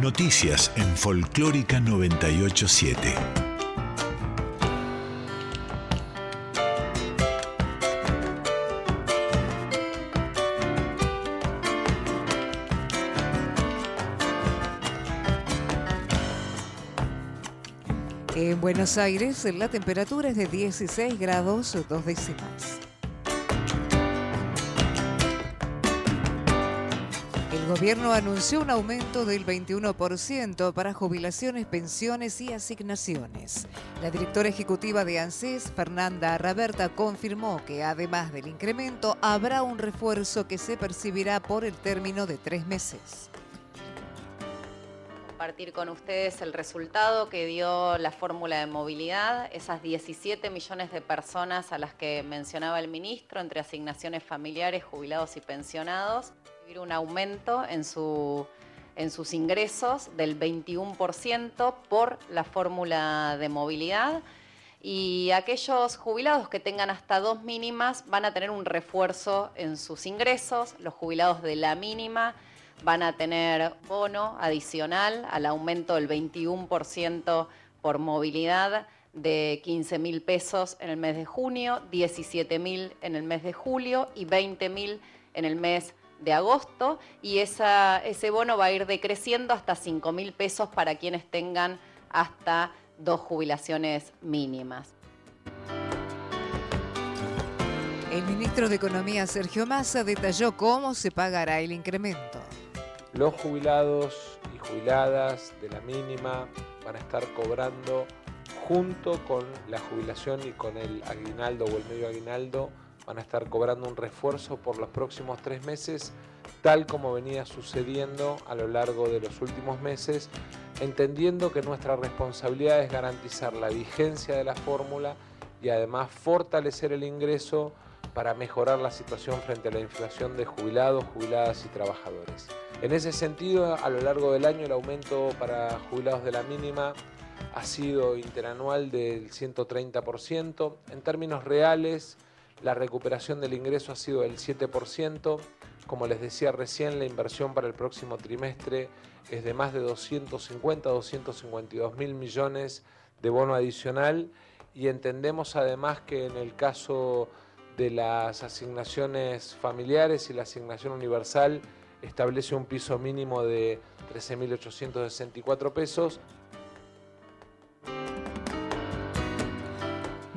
Noticias en Folclórica 987. Buenos Aires la temperatura es de 16 grados dos décimas. El gobierno anunció un aumento del 21% para jubilaciones, pensiones y asignaciones. La directora ejecutiva de ANSES, Fernanda Raberta, confirmó que además del incremento habrá un refuerzo que se percibirá por el término de tres meses. Compartir con ustedes el resultado que dio la fórmula de movilidad, esas 17 millones de personas a las que mencionaba el ministro, entre asignaciones familiares, jubilados y pensionados, recibir un aumento en, su, en sus ingresos del 21% por la fórmula de movilidad. Y aquellos jubilados que tengan hasta dos mínimas van a tener un refuerzo en sus ingresos, los jubilados de la mínima van a tener bono adicional al aumento del 21% por movilidad de 15 mil pesos en el mes de junio, 17 mil en el mes de julio y 20 mil en el mes de agosto. Y ese bono va a ir decreciendo hasta 5 mil pesos para quienes tengan hasta dos jubilaciones mínimas. El ministro de Economía, Sergio Massa, detalló cómo se pagará el incremento. Los jubilados y jubiladas de la mínima van a estar cobrando junto con la jubilación y con el aguinaldo o el medio aguinaldo, van a estar cobrando un refuerzo por los próximos tres meses, tal como venía sucediendo a lo largo de los últimos meses, entendiendo que nuestra responsabilidad es garantizar la vigencia de la fórmula y además fortalecer el ingreso para mejorar la situación frente a la inflación de jubilados, jubiladas y trabajadores. En ese sentido, a lo largo del año el aumento para jubilados de la mínima ha sido interanual del 130%. En términos reales, la recuperación del ingreso ha sido del 7%. Como les decía recién, la inversión para el próximo trimestre es de más de 250, 252 mil millones de bono adicional y entendemos además que en el caso de las asignaciones familiares y la asignación universal establece un piso mínimo de 13.864 pesos.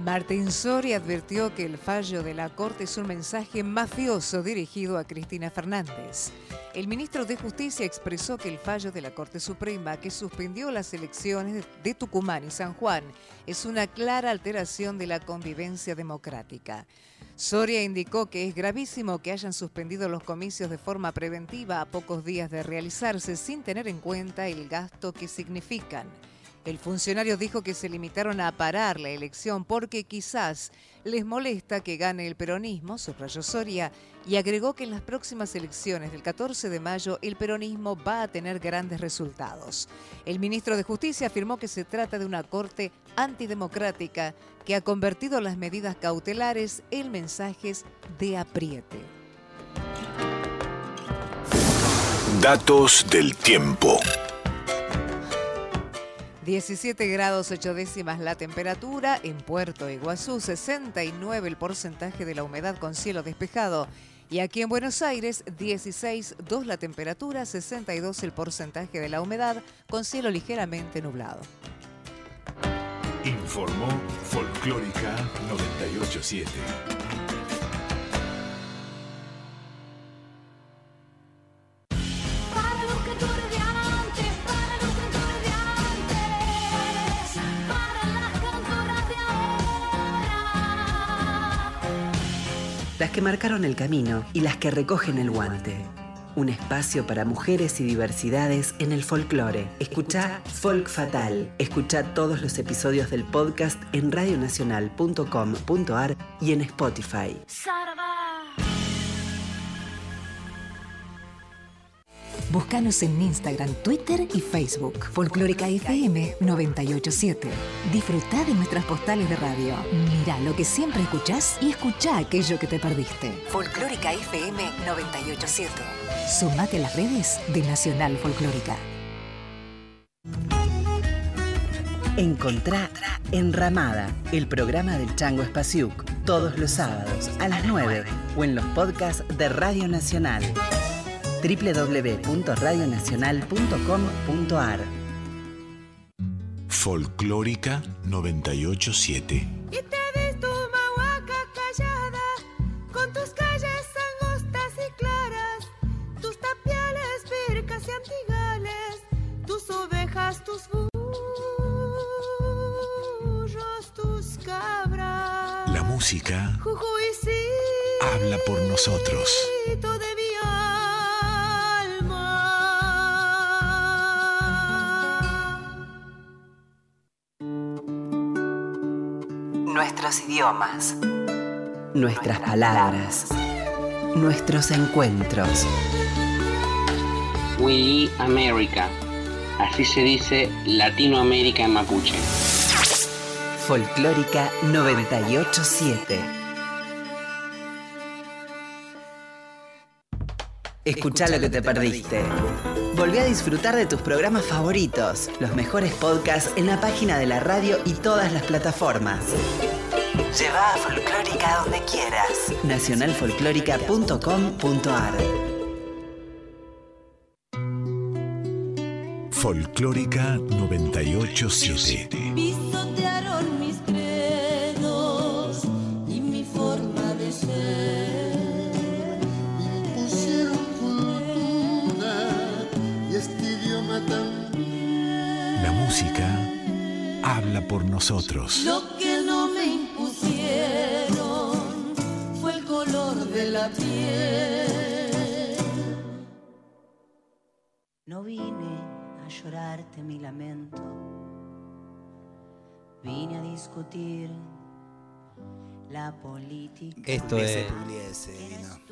Martín Soria advirtió que el fallo de la Corte es un mensaje mafioso dirigido a Cristina Fernández. El ministro de Justicia expresó que el fallo de la Corte Suprema que suspendió las elecciones de Tucumán y San Juan es una clara alteración de la convivencia democrática. Soria indicó que es gravísimo que hayan suspendido los comicios de forma preventiva a pocos días de realizarse sin tener en cuenta el gasto que significan. El funcionario dijo que se limitaron a parar la elección porque quizás les molesta que gane el peronismo, subrayó Soria, y agregó que en las próximas elecciones del 14 de mayo el peronismo va a tener grandes resultados. El ministro de Justicia afirmó que se trata de una corte antidemocrática que ha convertido las medidas cautelares en mensajes de apriete. Datos del tiempo. 17 grados 8 décimas la temperatura, en Puerto Iguazú 69 el porcentaje de la humedad con cielo despejado y aquí en Buenos Aires 16 2 la temperatura, 62 el porcentaje de la humedad con cielo ligeramente nublado. Informó Folclórica 987. Para los cantores de antes, para los cantores de antes, para las cantoras de ahora. Las que marcaron el camino y las que recogen el guante. Un espacio para mujeres y diversidades en el folclore. Escucha Folk Fatal. Escucha todos los episodios del podcast en radionacional.com.ar y en Spotify. Búscanos en Instagram, Twitter y Facebook. Folclórica FM 987. Disfruta de nuestras postales de radio. Mira lo que siempre escuchás y escucha aquello que te perdiste. Folclórica FM 987. Sumate a las redes de Nacional Folclórica. Encontrá Enramada, el programa del Chango Espaciuc, todos los sábados a las 9 o en los podcasts de Radio Nacional www.radionacional.com.ar Folclórica 987. Nosotros. Nuestros idiomas. Nuestras palabras. Nuestros encuentros. We America. Así se dice Latinoamérica en mapuche. Folclórica 987. Escucha lo que te perdiste. Volví a disfrutar de tus programas favoritos, los mejores podcasts en la página de la radio y todas las plataformas. Lleva a Folclórica donde quieras. Nacionalfolclórica.com.ar Folclórica 987. Por nosotros. Lo que no me impusieron fue el color de la piel. No vine a llorarte mi lamento, vine a discutir la política. Esto es. Pugliese vino.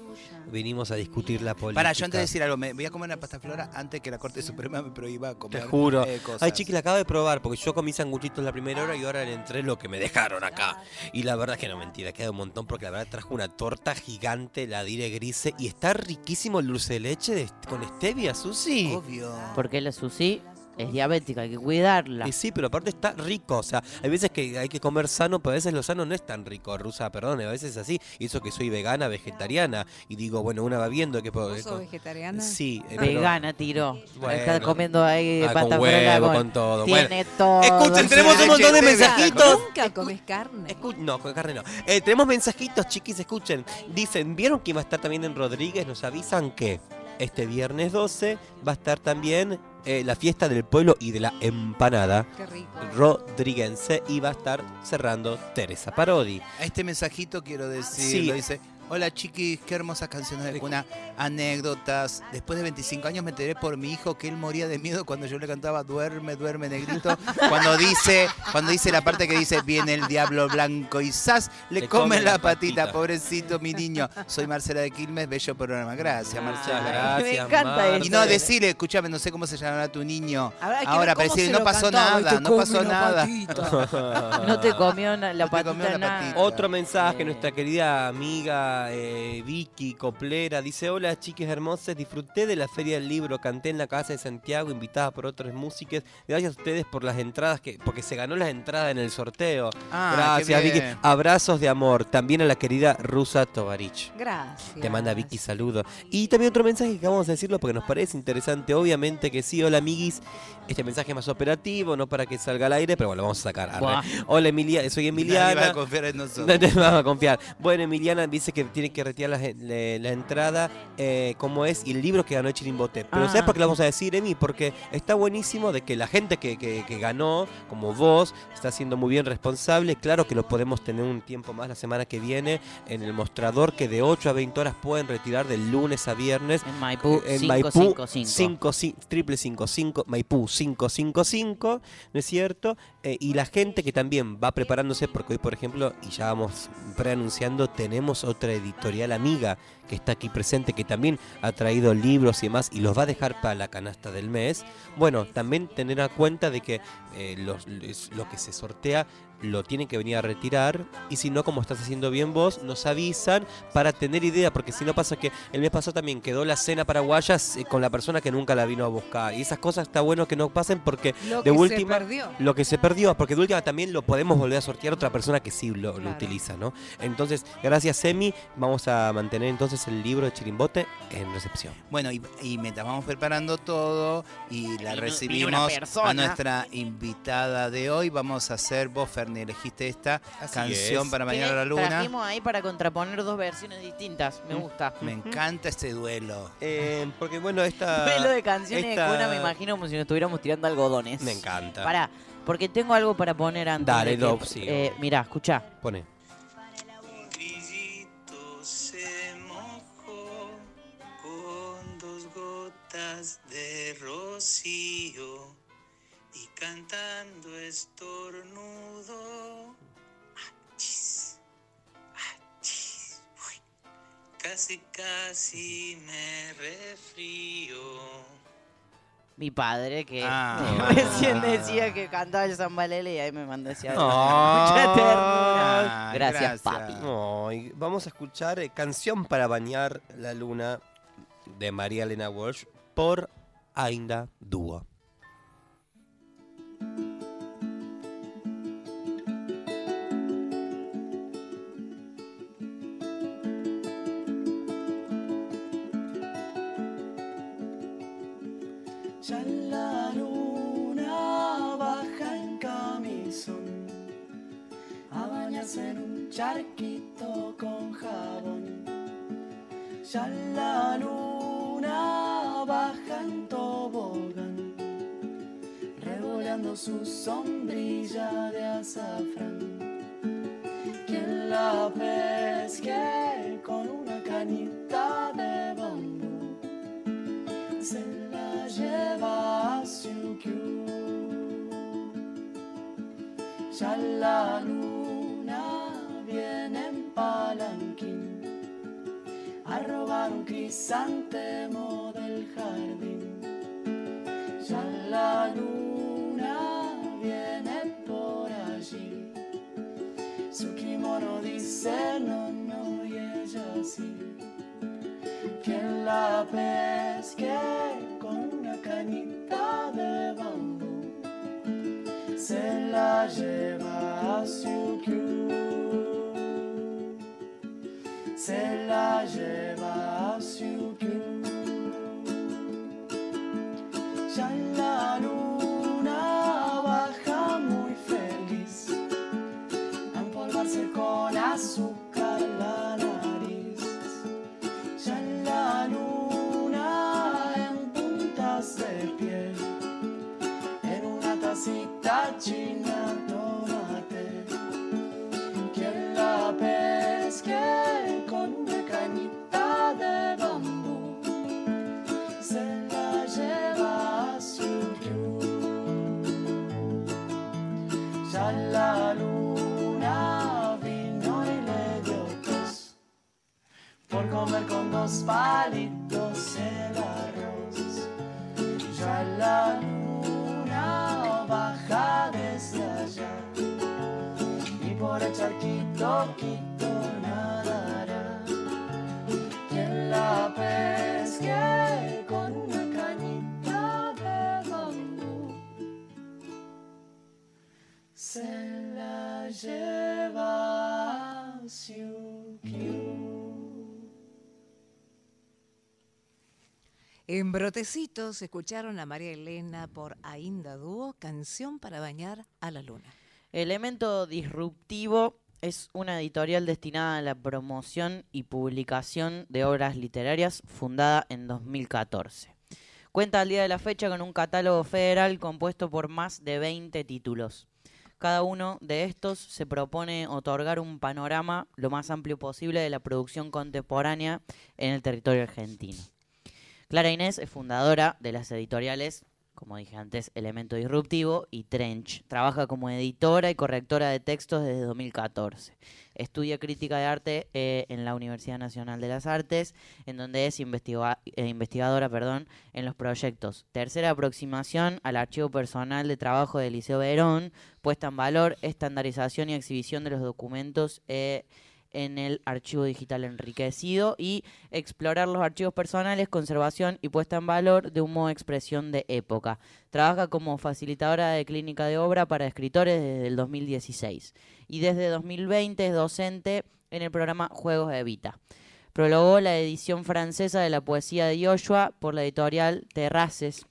Vinimos a discutir la política. Para, yo antes de decir algo, me voy a comer una pasta flora antes que la Corte Suprema me prohíba Te comer juro. eh, cosas. Ay, chiqui, la acabo de probar porque yo comí sanguchitos la primera hora y ahora le entré lo que me dejaron acá. Y la verdad es que no mentira, queda un montón porque la verdad trajo una torta gigante, la dire grise, y está riquísimo el dulce de leche de- con stevia, Susi. Obvio. ¿Por qué la Susi? Es diabética, hay que cuidarla. Y sí, pero aparte está rico. O sea, hay veces que hay que comer sano, pero a veces lo sano no es tan rico, Rusa, perdón. A veces es así. Y eso que soy vegana, vegetariana. Y digo, bueno, una va viendo que puedo. ¿Vos sos vegetariana? Sí, eh, pero- Vegana, tiró. Bueno. Está comiendo ahí Ah, con pata huevo, fresca con todo. Tiene Bueno. todo. Escuchen, tenemos un montón de mensajitos. ¿Nunca comes carne? Escu- no, con carne no. Eh, tenemos mensajitos, chiquis, escuchen. Dicen, ¿vieron que iba a estar también en Rodríguez? Nos avisan que este viernes 12 va a estar también eh, la fiesta del pueblo y de la empanada. Qué rico. Rodriguense y va a estar cerrando Teresa Parodi. A este mensajito quiero decir, Sí. lo dice, hola chiquis, qué hermosas canciones de cuna, anécdotas. Después de 25 años me enteré por mi hijo que él moría de miedo cuando yo le cantaba Duerme, duerme, negrito. Cuando dice, cuando dice la parte que dice, viene el diablo blanco y ¡zas! Le, Le come, come la la patita, patita. pobrecito mi niño. Soy Marcela de Quilmes, bello programa. Gracias, Marcela. gracias, me encanta Marce. Y no, decirle, escúchame, no sé cómo se llamará tu niño. Ver Ahora, para decir, no pasó cantaba nada, no pasó nada. patita. No te comió la No te comió patita la patita. Otro mensaje, nuestra querida amiga eh, Vicky Coplera dice, hola chiques hermosas, disfruté de la Feria del Libro, canté en la Casa de Santiago, invitada por otras músicas. Gracias a ustedes por las entradas, que porque se ganó las entradas en el sorteo. Ah, Gracias Vicky. Abrazos de amor. También a la querida Rusa Tovarich. Gracias. Te manda Vicky saludos. Y también otro mensaje que vamos a decirlo porque nos parece interesante. Obviamente que sí, hola amiguis. Este mensaje es más operativo, no para que salga al aire, pero bueno, lo vamos a sacar. Hola Emilia, soy Nadie Emiliana. va a confiar en nosotros. No te vamos a confiar. Bueno, Emiliana dice que tiene que retirar la, la- la entrada, eh, como es, y el libro que ganó Chirimbote. Pero Ah. ¿sabes por qué lo vamos a decir, Emi? Porque está buenísimo de que la gente que, que- que ganó, como vos, está siendo muy bien responsable. Claro que lo podemos tener un tiempo más la semana que viene en el mostrador, que de 8 a 20 horas pueden retirar del lunes a viernes. En Maipú, En Maipú, 555. 5, triple 55, Maipú 555, ¿no es cierto? Eh, y la gente que también va preparándose, porque hoy, por ejemplo, y ya vamos preanunciando, tenemos otra editorial amiga que está aquí presente, que también ha traído libros y demás, y los va a dejar para la canasta del mes. Bueno, también tener en cuenta de que eh, los- lo que se sortea lo tienen que venir a retirar y si no, como estás haciendo bien vos, nos avisan para tener idea, porque si no pasa que el mes pasado también quedó la cena paraguaya eh, con la persona que nunca la vino a buscar y esas cosas está bueno que no pasen porque Lo de que se última perdió. lo que se perdió, porque de última también lo podemos volver a sortear otra persona que sí lo, lo Claro. utiliza, ¿no? Entonces, gracias Emi, vamos a mantener entonces el libro de Chirimbote en recepción. Bueno, y, y mientras vamos preparando todo y la recibimos a nuestra invitada de hoy, vamos a hacer, vos Ferni, elegiste esta canción es. para Mañana a la Luna. Trajimos ahí para contraponer dos versiones distintas. Mm. Me gusta. Me encanta este duelo. Eh, porque bueno, esta... Duelo de canciones esta- de cuna, me imagino como si nos estuviéramos tirando algodones. Me encanta. Pará, porque tengo algo para poner antes. Dale, de que- sí. eh, mirá, escuchá. Pone. Grillito se mojó con dos gotas de rocío cantando estornudo. Achis, achis, uy, Casi, casi me refrío. Mi padre, que Ah. recién decía que cantaba el Zambalele y ahí me mandó ese audio. Ah. Mucha ternura. Gracias, gracias. papi. Vamos a escuchar eh, Canción para bañar la luna de María Elena Walsh por Ainda Dúo. Ya la luna baja en camisón a bañarse en un charquito con jabón. Ya la luna baja en tobogán, revolando su sombrilla de azafrán. Quien la pesque con una cañita de bambú se la lleva a Siukiu. Ya la luna viene en palanquín a robar un crisantemo del jardín. Ya la luna se no no je la pesque con una cañita de bambú. Se la lleva a su club. Se la comer con En Brotecitos escucharon a María Elena por Ainda Dúo, canción para bañar a la luna. Elemento Disruptivo es una editorial destinada a la promoción y publicación de obras literarias fundada en 2014. Cuenta al día de la fecha con un catálogo federal compuesto por más de 20 títulos. Cada uno de estos se propone otorgar un panorama lo más amplio posible de la producción contemporánea en el territorio argentino. Clara Inés es fundadora de las editoriales, como dije antes, Elemento Disruptivo y Trench. Trabaja como editora y correctora de textos desde 2014. Estudia crítica de arte eh, en la Universidad Nacional de las Artes, en donde es eh, investigadora perdón, en los proyectos Tercera aproximación al archivo personal de trabajo del Liceo Verón, puesta en valor, estandarización y exhibición de los documentos eh, en el archivo digital enriquecido y explorar los archivos personales, conservación y puesta en valor de un modo de expresión de época. Trabaja como facilitadora de clínica de obra para escritores desde el 2016 y desde 2020 es docente en el programa Juegos de Evita. Prologó la edición francesa de la poesía de Joshua por la editorial Terraces.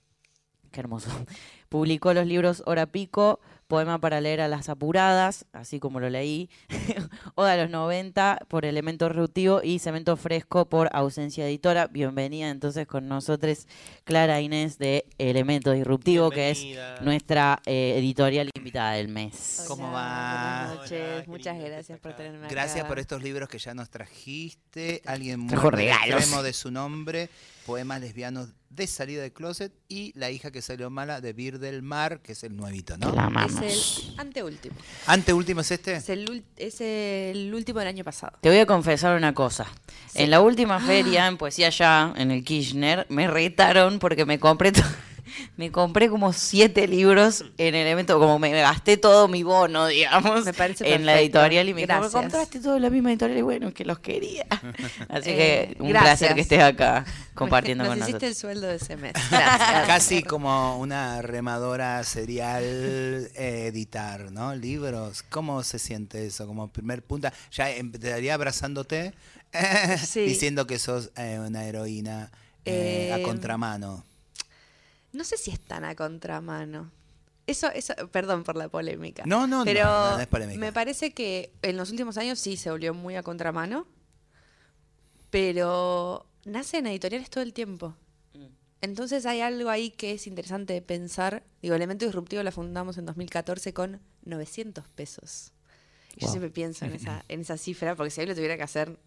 Qué hermoso. Publicó los libros Hora Pico, Poema para leer a las apuradas, así como lo leí, Oda a los 90 por Elemento Disruptivo y Cemento Fresco por Ausencia Editora. Bienvenida entonces con nosotros Clara Inés de Elemento Disruptivo, que es nuestra eh, editorial invitada del mes. ¿Cómo va? Buenas noches, muchas gracias por tenerme Gracias acá. por estos libros que ya nos trajiste. Alguien muy Trajo regalos. de su nombre. Poemas lesbianos de salida de closet. Y La hija que salió mala de Vir del Mar, que es el nuevito, ¿no? Es el anteúltimo. ¿Anteúltimo es este? Es el, ul- es el último del año pasado. Te voy a confesar una cosa. En la última feria, en Poesía Ya, en el Kirchner, me retaron porque me compré to- me compré como siete libros en el evento, como me gasté todo mi bono, digamos, Me parece en la editorial y me dijo, "¿Me Gracias. compraste todo en la misma editorial y bueno, que los quería. Así Eh, que un gracias. placer que estés acá compartiendo Nos con hiciste nosotros. el sueldo de ese mes. Gracias. Casi como una remadora serial eh, editar, ¿no? Libros. ¿Cómo se siente eso? Como primer punta. Ya empezaría abrazándote, Sí. diciendo que sos eh, una heroína eh, a Eh, contramano. No sé si es tan a contramano. Eso, eso, perdón por la polémica. No, no, no, pero no, no es polémica. Me parece que en los últimos años sí se volvió muy a contramano, pero nace en editoriales todo el tiempo. Entonces hay algo ahí que es interesante de pensar. Digo, Elemento Disruptivo la fundamos en 2014 con 900 pesos. Y Yo siempre pienso en esa, en esa cifra, porque si hoy lo tuviera que hacer,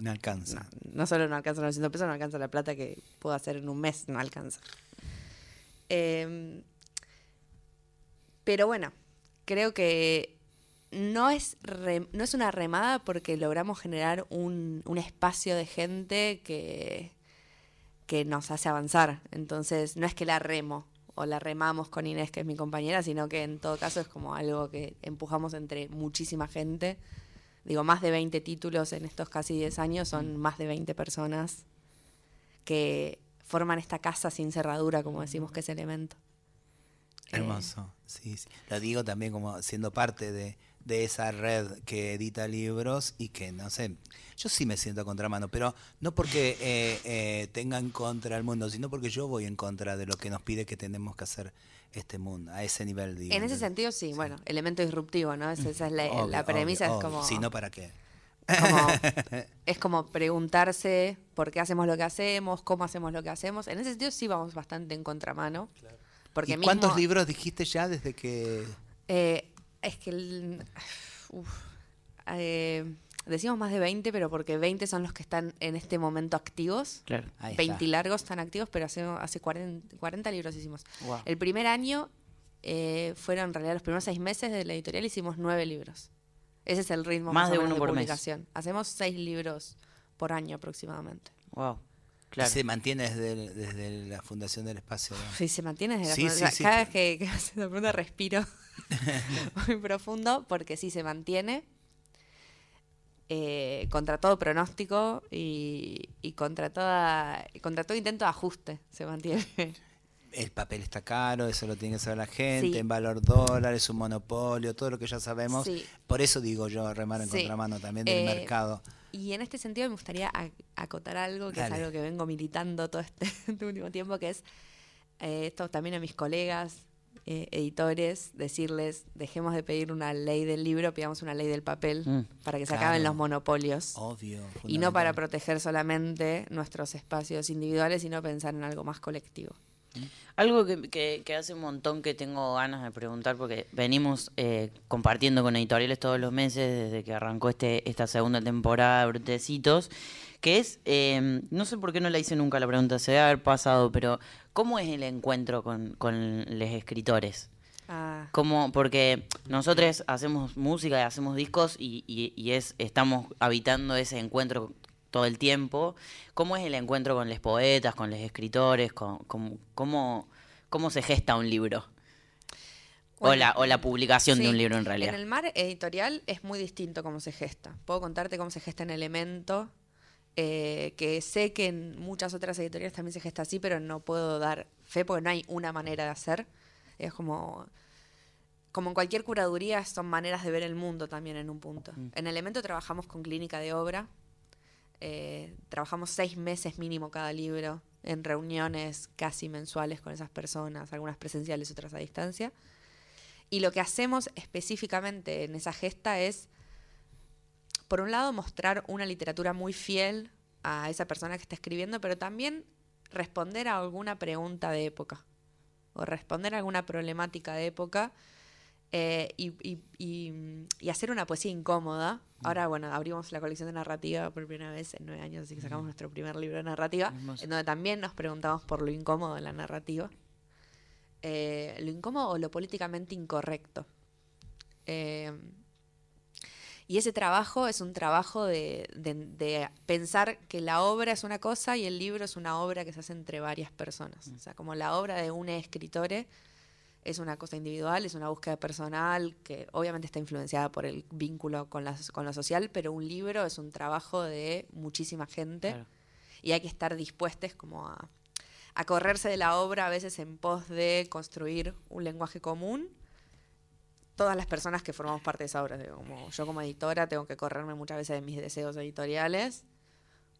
No alcanza. no solo no alcanza 900 pesos, no alcanza la plata que puedo hacer en un mes, no alcanza. Eh, pero bueno, creo que no es, re- no es una remada porque logramos generar un, un espacio de gente que, que nos hace avanzar. Entonces, no es que la remo o la remamos con Inés, que es mi compañera, sino que en todo caso es como algo que empujamos entre muchísima gente. Digo, más de 20 títulos en estos casi 10 años son más de 20 personas que forman esta casa sin cerradura, como decimos que es elemento. Hermoso. Sí, sí. Lo digo también como siendo parte de, de esa red que edita libros y que, no sé, yo sí me siento a contramano, pero no porque eh, eh, tenga en contra el mundo, sino porque yo voy en contra de lo que nos pide que tenemos que hacer este mundo, a ese nivel. digo. En ese sentido, sí, bueno, elemento disruptivo, ¿no? Esa, esa es la, Obvio, la premisa, obvio, es como... Si no, ¿para qué? Como- es como preguntarse por qué hacemos lo que hacemos, cómo hacemos lo que hacemos. En ese sentido sí vamos bastante en contramano. Porque ¿Y mismo- cuántos libros dijiste ya desde que...? Eh, es que el- uf, eh, decimos más de 20, pero porque 20 son los que están en este momento activos. Claro. Ahí está. 20 largos están activos, pero hace, hace 40, 40 libros hicimos. Wow. El primer año eh, fueron en realidad los primeros seis meses de la editorial hicimos nueve libros. Ese es el ritmo Más más, de o menos uno por mes. publicación. Hacemos seis libros por año aproximadamente. Wow. Y Se mantiene desde, el- desde la Fundación del Espacio. ¿no? Sí, se mantiene desde la Sí, funda- sí, o sea, sí, Cada vez que, que haces la pregunta respiro muy profundo porque sí se mantiene eh, contra todo pronóstico y, y contra toda contra todo intento de ajuste se mantiene. El papel está caro, eso lo tiene que saber la gente, Sí. en valor dólar, es un monopolio, todo lo que ya sabemos. Sí. Por eso digo yo, remar en Sí. contramano también del Eh, mercado. Y en este sentido me gustaría ac- acotar algo que Dale. es algo que vengo militando todo este, este último tiempo, que es eh, esto también a mis colegas, eh, editores, decirles, dejemos de pedir una ley del libro, pidamos una ley del papel Mm. para que se Claro. acaben los monopolios. Obvio. Y no para proteger solamente nuestros espacios individuales, sino pensar en algo más colectivo. Algo que, que- que hace un montón que tengo ganas de preguntar, porque venimos eh, compartiendo con editoriales todos los meses desde que arrancó este esta segunda temporada de Brotecitos, que es, eh, no sé por qué no la hice nunca la pregunta, se debe haber pasado, pero ¿cómo es el encuentro con, con los escritores? Ah, Como, porque nosotros hacemos música y hacemos discos y, y- y es, estamos habitando ese encuentro todo el tiempo. ¿Cómo es el encuentro con los poetas, con los escritores? Con, con- cómo, ¿Cómo se gesta un libro? o, la, o la publicación de un libro en realidad. En el mar editorial es muy distinto cómo se gesta. Puedo contarte cómo se gesta en Elemento, eh, que sé que en muchas otras editoriales también se gesta así, pero no puedo dar fe porque no hay una manera de hacer. Es como, como en cualquier curaduría, son maneras de ver el mundo también en un punto. Mm. En Elemento trabajamos con clínica de obra. Eh, trabajamos seis meses mínimo cada libro en reuniones casi mensuales con esas personas, algunas presenciales, otras a distancia. Y lo que hacemos específicamente en esa gesta es, por un lado, mostrar una literatura muy fiel a esa persona que está escribiendo, pero también responder a alguna pregunta de época o responder a alguna problemática de época eh, y, y- y- y hacer una poesía incómoda. Ahora, bueno, abrimos la colección de narrativa por primera vez en nueve años, así que sacamos nuestro primer libro de narrativa, Hermoso. en donde también nos preguntamos por lo incómodo de la narrativa. Eh, lo incómodo o lo políticamente incorrecto. Eh, y ese trabajo es un trabajo de, de- de pensar que la obra es una cosa y el libro es una obra que se hace entre varias personas. O sea, como la obra de un escritor es una cosa individual, es una búsqueda personal que obviamente está influenciada por el vínculo con, las, con lo social, pero un libro es un trabajo de muchísima gente Claro. y hay que estar dispuestos como a, a correrse de la obra a veces en pos de construir un lenguaje común todas las personas que formamos parte de esa obra. Como yo como editora tengo que correrme muchas veces de mis deseos editoriales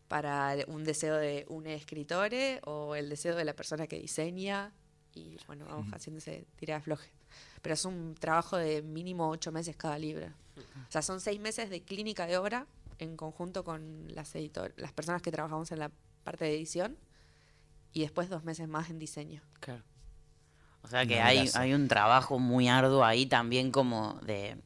para un deseo de un escritor o el deseo de la persona que diseña y bueno, vamos haciéndose tira floje. Pero es un trabajo de mínimo ocho meses cada libro. O sea, son seis meses de clínica de obra en conjunto con las, editor las personas que trabajamos en la parte de edición y después dos meses más en diseño. Claro. O sea que hay, hay un trabajo muy arduo ahí también como de...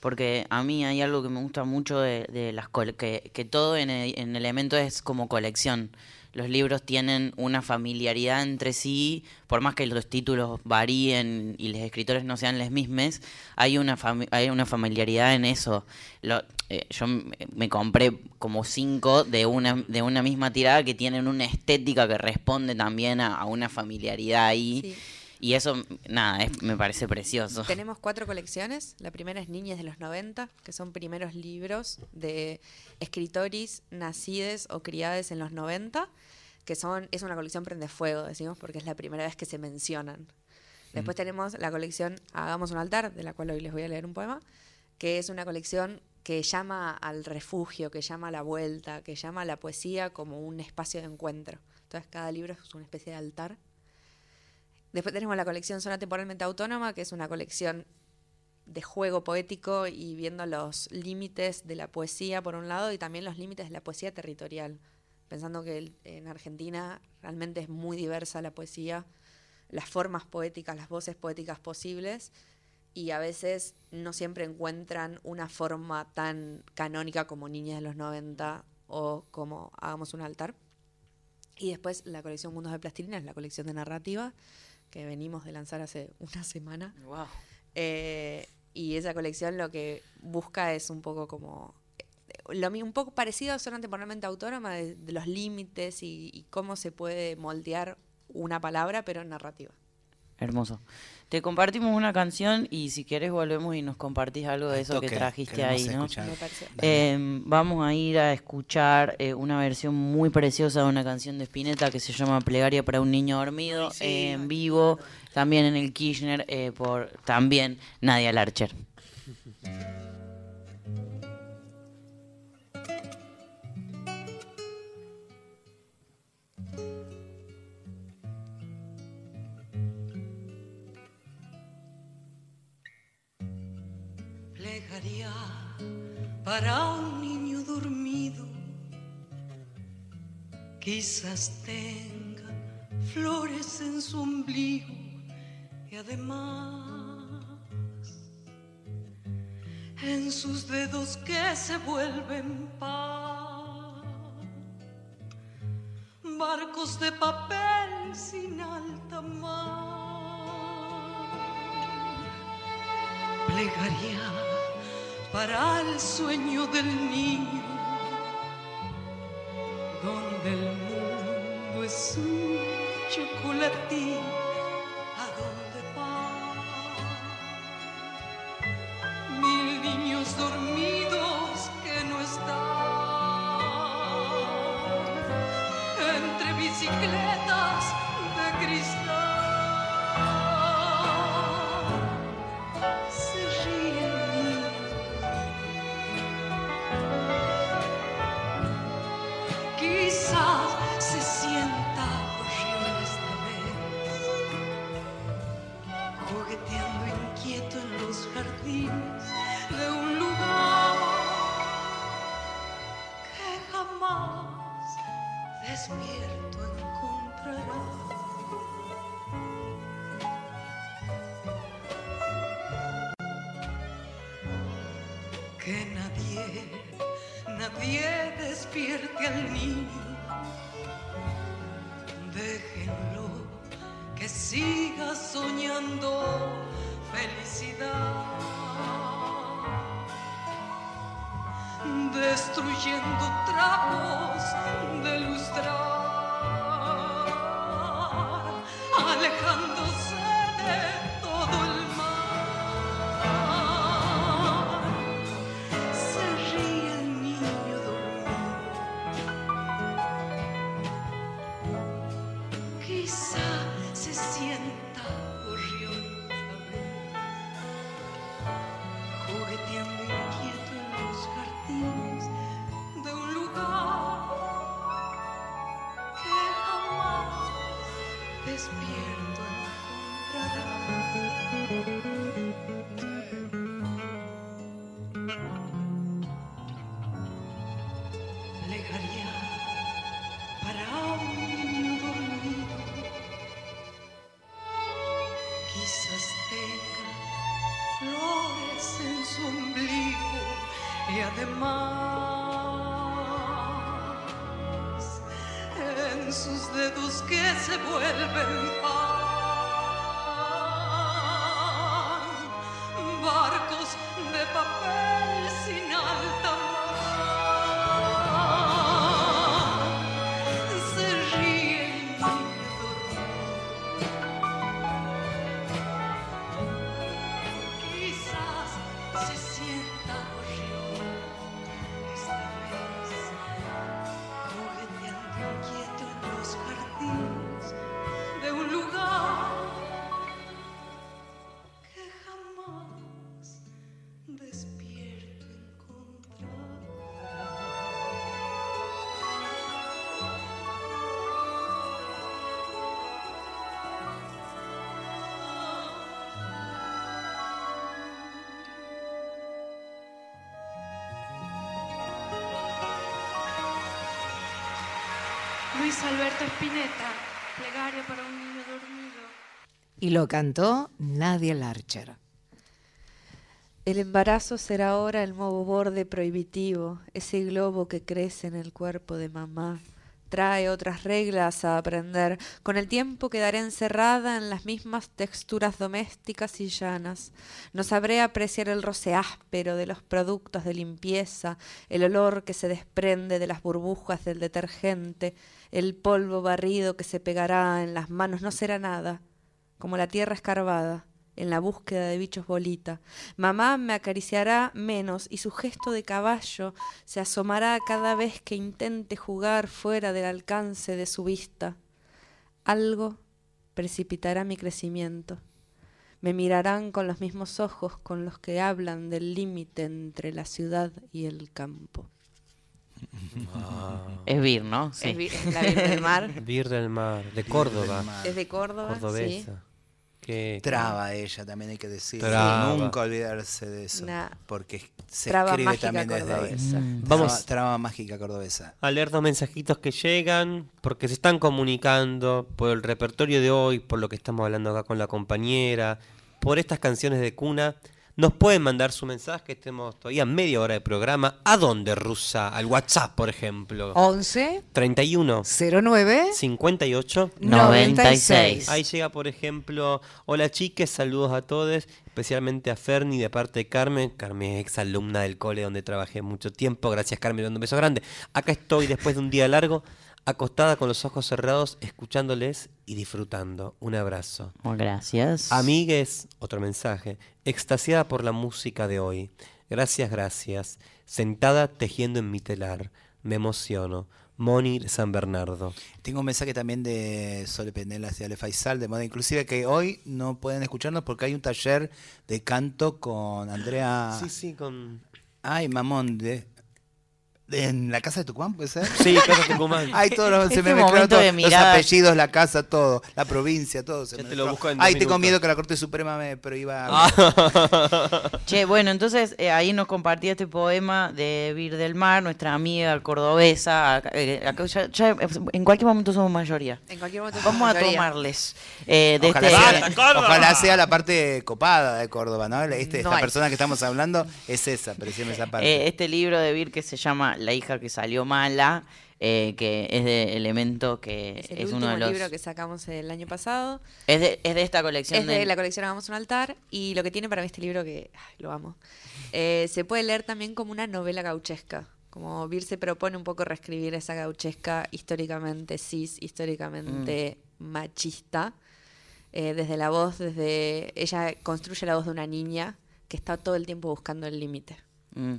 Porque a mí hay algo que me gusta mucho de, de las que, que todo en, en Elemento es como colección. Los libros tienen una familiaridad entre sí, por más que los títulos varíen y los escritores no sean los mismos, hay una, hay una familiaridad en eso. Lo- eh, yo me compré como cinco de una, de una misma tirada que tienen una estética que responde también a, a una familiaridad ahí. Sí. Y eso, nada, es- me parece precioso. Tenemos cuatro colecciones. La primera es Niñas de los 90, que son primeros libros de escritores nacides o criades en los 90, que son es una colección prende fuego, decimos, porque es la primera vez que se mencionan. Después tenemos la colección Hagamos un altar, de la cual hoy les voy a leer un poema, que es una colección que llama al refugio, que llama a la vuelta, que llama a la poesía como un espacio de encuentro. Entonces cada libro es una especie de altar. Después tenemos la colección Zona Temporalmente Autónoma, que es una colección de juego poético y viendo los límites de la poesía por un lado y también los límites de la poesía territorial, pensando que en Argentina realmente es muy diversa la poesía, las formas poéticas, las voces poéticas posibles y a veces no siempre encuentran una forma tan canónica como Niñas de los 90 o como Hagamos un altar. Y después la colección Mundos de Plastilina es la colección de narrativa que venimos de lanzar hace una semana. Eh, y esa colección lo que busca es un poco como eh, lo mi- un poco parecido a Zona Temporalmente Autónoma de, de los límites y, y cómo se puede moldear una palabra pero en narrativa. Hermoso. Te compartimos una canción y si quieres volvemos y nos compartís algo de eso que trajiste ahí, ¿no? Eh, vamos a ir a escuchar eh, una versión muy preciosa de una canción de Spinetta que se llama Plegaria para un niño dormido eh, en vivo, también en el Kirchner eh, por también Nadia Larcher. para un niño dormido. Quizás tenga flores en su ombligo y además en sus dedos que se vuelven pan, barcos de papel sin alta mar. plegaria para el sueño del niño, donde el mundo es un chocolatín, Alberto Spinetta, plegaria para un niño dormido. Y lo cantó Nadia Larcher. El embarazo será ahora el nuevo borde prohibitivo, ese globo que crece en el cuerpo de mamá. Trae otras reglas a aprender. Con el tiempo quedaré encerrada en las mismas texturas domésticas y llanas. No sabré apreciar el roce áspero de los productos de limpieza, el olor que se desprende de las burbujas del detergente, el polvo barrido que se pegará en las manos. No será nada, como la tierra escarbada en la búsqueda de bichos bolita. Mamá me acariciará menos y su gesto de caballo se asomará cada vez que intente jugar fuera del alcance de su vista. Algo precipitará mi crecimiento. Me mirarán con los mismos ojos con los que hablan del límite entre la ciudad y el campo. Es Vir, ¿no? Sí. Es Vir- es la Vir del Mar. Vir del Mar, de Córdoba. Es de Córdoba, Cordobesa. Qué- Traba ella, también hay que decir. Traba. Nunca olvidarse de eso. Nah. Porque se Traba escribe mágica también desde ahí. cordobesa. Mm. Traba- Vamos. Traba mágica cordobesa. a leer dos mensajitos que llegan, porque se están comunicando por el repertorio de hoy, por lo que estamos hablando acá con la compañera, por estas canciones de cuna. Nos pueden mandar su mensaje, estemos todavía media hora de programa. ¿A dónde, Rusa? Al WhatsApp, por ejemplo. 11 31 09 58 96. Ahí llega, por ejemplo, hola chiques, saludos a todos, especialmente a Ferni de parte de Carmen. Carmen es ex alumna del cole donde trabajé mucho tiempo. Gracias, Carmen, dando un beso grande. Acá estoy después de un día largo, acostada con los ojos cerrados, escuchándoles y disfrutando. Un abrazo. Gracias. Amigues, otro mensaje, extasiada por la música de hoy. Gracias, gracias. Sentada tejiendo en mi telar. Me emociono. Moni San Bernardo. Tengo un mensaje también de Sole Penelas y Ale Faisal, de moda inclusive, que hoy no pueden escucharnos porque hay un taller de canto con Andrea. Sí, sí, con. Ay, mamón, de. ¿En la casa de Tucumán puede ser? Sí, casa de Tucumán. Ay, todos los, se Este me mezclaron los apellidos, la casa, todo, la provincia, todo. se Ya me te lo busco en Ay, tengo miedo que la Corte Suprema me prohíba. Ah. Che, bueno, entonces eh, ahí nos compartía este poema de Vir del Mar, nuestra amiga cordobesa. eh, acá ya- ya, eh, en cualquier momento somos mayoría. En cualquier momento Vamos a tomarles. eh, de Ojalá, este, sea, ojalá sea la parte copada de Córdoba, ¿no? Este- No esta hay. persona que estamos hablando es esa, parecíme esa parte. eh, este libro de Vir que se llama La hija que salió mala, eh, que es de Elemento, que Es es, el uno último de los... libro que sacamos el año pasado. Es de, es de esta colección Es de la colección Hagamos un altar y lo que tiene para mí este libro que ay, lo amo. eh, se puede leer también como una novela gauchesca. Como Vir se propone un poco reescribir esa gauchesca históricamente cis, históricamente machista. eh, desde la voz, desde. Ella construye la voz de una niña que está todo el tiempo buscando el límite. Mm.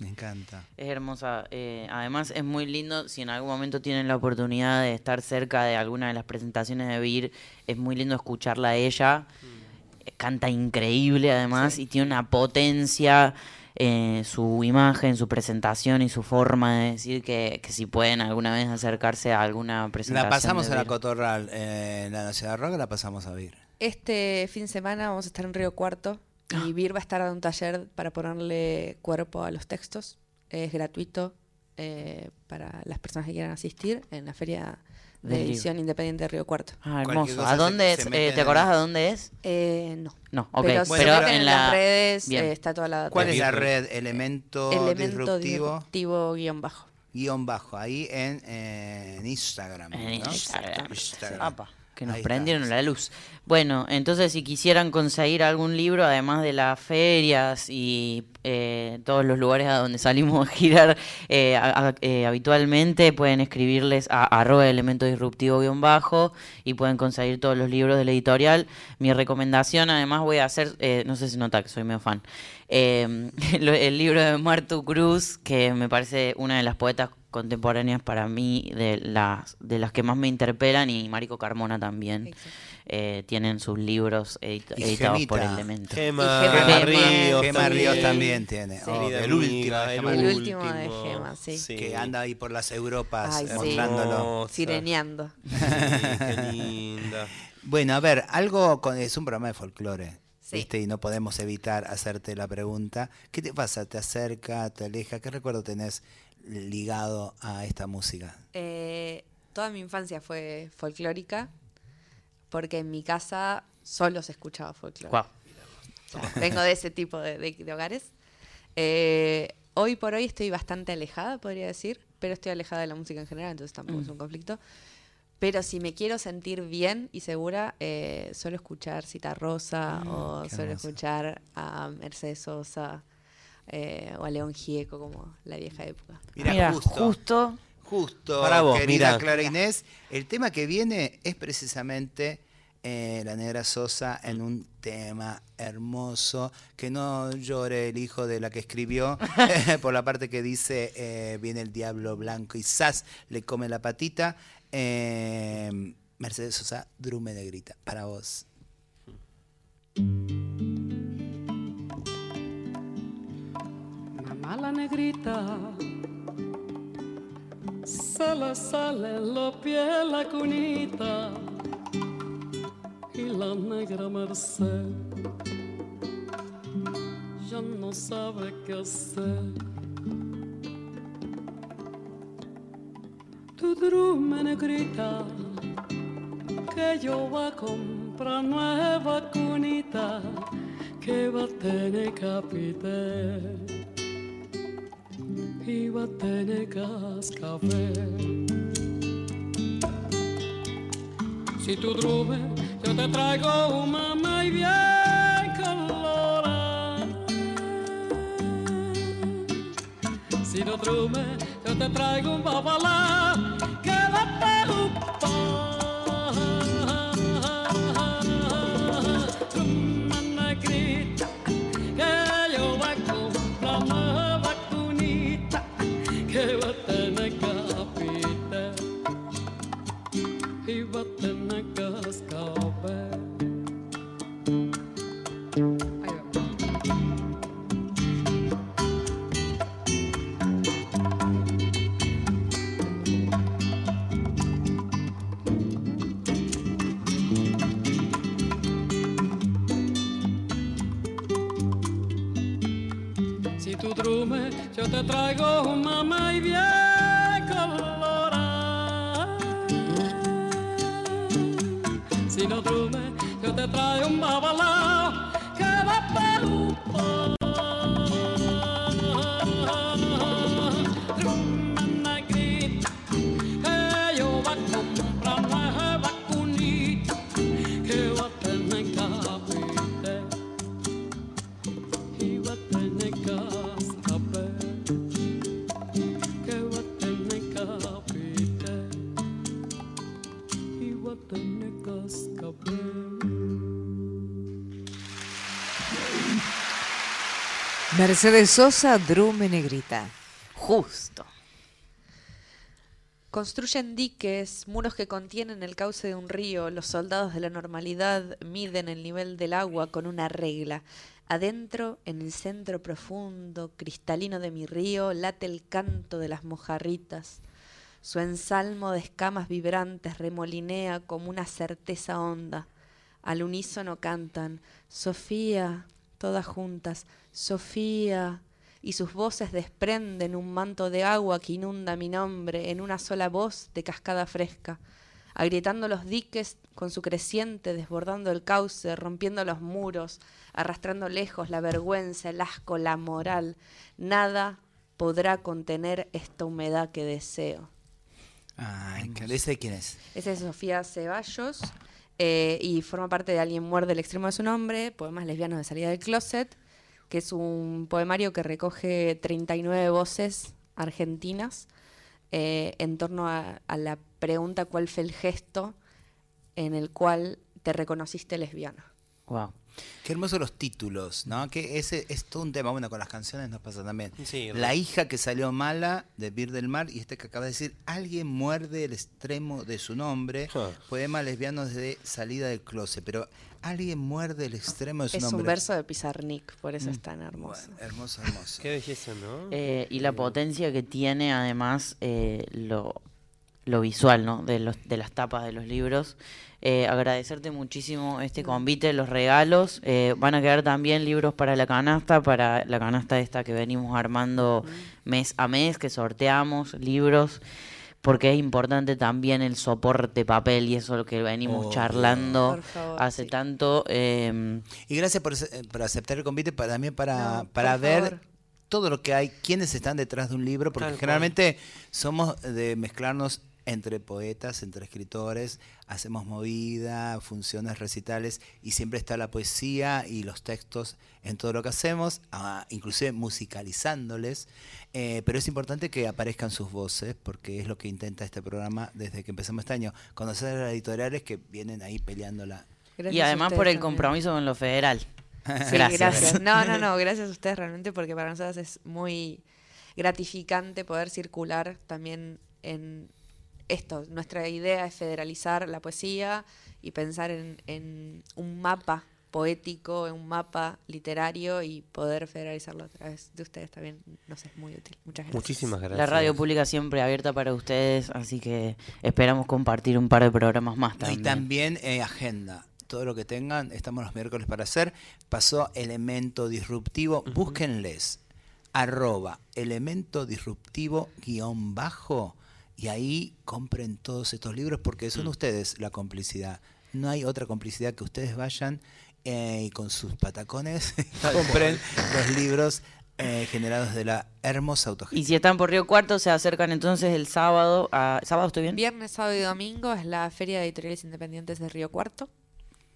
Me encanta. Es hermosa. eh, además es muy lindo, si en algún momento tienen la oportunidad de estar cerca de alguna de las presentaciones de Vir, es muy lindo escucharla a ella. Eh, Canta increíble además y tiene una potencia, eh, su imagen, su presentación y su forma de decir que, que si pueden alguna vez acercarse a alguna presentación. La pasamos de a la. Cotorral eh, en la Nacional Rock, la pasamos a Vir. Este fin de semana vamos a estar en Río Cuarto y Vir va a estar dando un taller para ponerle cuerpo a los textos. Es gratuito eh, para las personas que quieran asistir en la Feria de Del Edición Independiente de Río Cuarto. Ah, hermoso. ¿A dónde es? Eh, ¿Te acordás a dónde es? Eh, no. No, ok. Pero, meten en en la- las redes Bien. eh, está toda la ¿Cuál es la red? Elemento, Elemento disruptivo, disruptivo guion bajo. guion bajo, ahí en, eh, en Instagram. En ¿no? Instagram. Instagram. Apa, que nos Ahí está. prendieron la luz. Bueno, entonces si quisieran conseguir algún libro, además de las ferias y eh, todos los lugares a donde salimos a girar eh, a- eh, habitualmente, pueden escribirles a arroba elemento disruptivo guion bajo y pueden conseguir todos los libros de la editorial. Mi recomendación, además, voy a hacer, eh, no sé si nota que soy medio fan, el libro de Martu Cruz, que me parece una de las poetas contemporáneas para mí, de las, de las que más me interpelan, y Marico Carmona también. eh, tienen sus libros edit- Y editados por. Elemento. Gema, Gema Gema Ríos, Gema también. Ríos también tiene. Sí. Oh, el último el El último de Gema, sí. Que anda ahí por las Europas Ay, sí. mostrándolo. Hermosa. Sireneando. Sí, qué linda. Bueno, a ver, algo con, es un programa de folclore. Sí. ¿viste? Y no podemos evitar hacerte la pregunta. ¿Qué te pasa? ¿Te acerca? ¿Te aleja? ¿Qué recuerdo tenés ligado a esta música? Eh, toda mi infancia fue folclórica, porque en mi casa solo se escuchaba folclore. O sea, vengo de ese tipo de, de- de hogares. Eh, hoy por hoy estoy bastante alejada, podría decir, pero estoy alejada de la música en general, entonces tampoco es Mm. un conflicto. Pero si me quiero sentir bien y segura, eh, suelo escuchar Cita Rosa o suelo hermoso. escuchar a Mercedes Sosa eh, o a León Gieco, como la vieja época. Mira, Mira, justo. justo. Justo, Para vos, querida mira. Clara Inés. El tema que viene es precisamente eh, la negra Sosa en un tema hermoso. Que no llore el hijo de la que escribió por la parte que dice eh, viene el diablo blanco y ¡zas! le come la patita. Eh, Mercedes Sosa, Drume Negrita, para vos. La negrita se le sale en los pies la cunita y la negra Merced ya no sabe qué hacer. Tu drume negrita que yo voy a comprar nueva cunita que va a tener capite Si tu drume, yo te traigo un mamá y bien. Si tu drume, yo te traigo un babalá Mercedes Sosa, Drume Negrita. Justo. Construyen diques, muros que contienen el cauce de un río. Los soldados de la normalidad miden el nivel del agua con una regla. Adentro, en el centro profundo, cristalino de mi río, late el canto de las mojarritas. Su ensalmo de escamas vibrantes remolinea como una certeza honda. Al unísono cantan, Sofía, todas juntas, Sofía, y sus voces desprenden un manto de agua que inunda mi nombre en una sola voz de cascada fresca, agrietando los diques con su creciente, desbordando el cauce, rompiendo los muros, arrastrando lejos la vergüenza, el asco, la moral. Nada podrá contener esta humedad que deseo. Ay, ¿ese quién es? Esa es Sofía Ceballos eh, y forma parte de Alguien muerde el extremo de su nombre, Poemas lesbianos de salida del closet, que es un poemario que recoge 39 voces argentinas eh, en torno a, a la pregunta cuál fue el gesto en el cual te reconociste lesbiana. Wow. Qué hermosos los títulos, ¿no? Que ese es todo un tema. Bueno, con las canciones nos pasa también. Sí, la hija que salió mala de Bir del Mar y este que acaba de decir, alguien muerde el extremo de su nombre. Poema lesbiano de salida del closet, pero alguien muerde el extremo de su Es nombre. un verso de Pizarnik, por eso Mm. es tan hermoso. Bueno, hermoso, hermoso. Qué belleza, ¿no? Eh, y la potencia que tiene además eh, lo, lo visual, ¿no? De, los, de las tapas de los libros. Eh, agradecerte muchísimo este convite, los regalos. Eh, van a quedar también libros para la canasta, para la canasta esta que venimos armando mes a mes, que sorteamos, libros. porque es importante también el soporte papel y eso es lo que venimos charlando favor, hace tanto. eh, Y gracias por, ace- por aceptar el convite, para, también para, para ver favor. todo lo que hay, quiénes están detrás de un libro, porque Tal cual. generalmente somos de mezclarnos entre poetas, entre escritores, hacemos movida, funciones, recitales, y siempre está la poesía y los textos en todo lo que hacemos, ah, inclusive musicalizándoles, eh, pero es importante que aparezcan sus voces, porque es lo que intenta este programa desde que empezamos este año, conocer a las editoriales que vienen ahí peleándola. y además por el compromiso con lo federal. Sí, gracias. No, no, no, gracias a ustedes realmente porque para nosotros es muy gratificante poder circular también en esto. Nuestra idea es federalizar la poesía y pensar en, en un mapa poético, en un mapa literario y poder federalizarlo a través de ustedes también nos es muy útil. Muchas gracias. Muchísimas gracias. La radio pública siempre abierta para ustedes, así que esperamos compartir un par de programas más Y también. también eh, agenda. Todo lo que tengan, estamos los miércoles para hacer. Pasó elemento disruptivo. Búsquenles. Arroba elemento disruptivo guion bajo. Y ahí compren todos estos libros porque son ustedes la complicidad. No hay otra complicidad que ustedes vayan eh, y con sus patacones compren los libros eh, generados de la hermosa autogestión. Y si están por Río Cuarto, se acercan entonces el sábado. A, ¿Sábado estoy bien? Viernes, sábado y domingo es la Feria de Editoriales Independientes de Río Cuarto.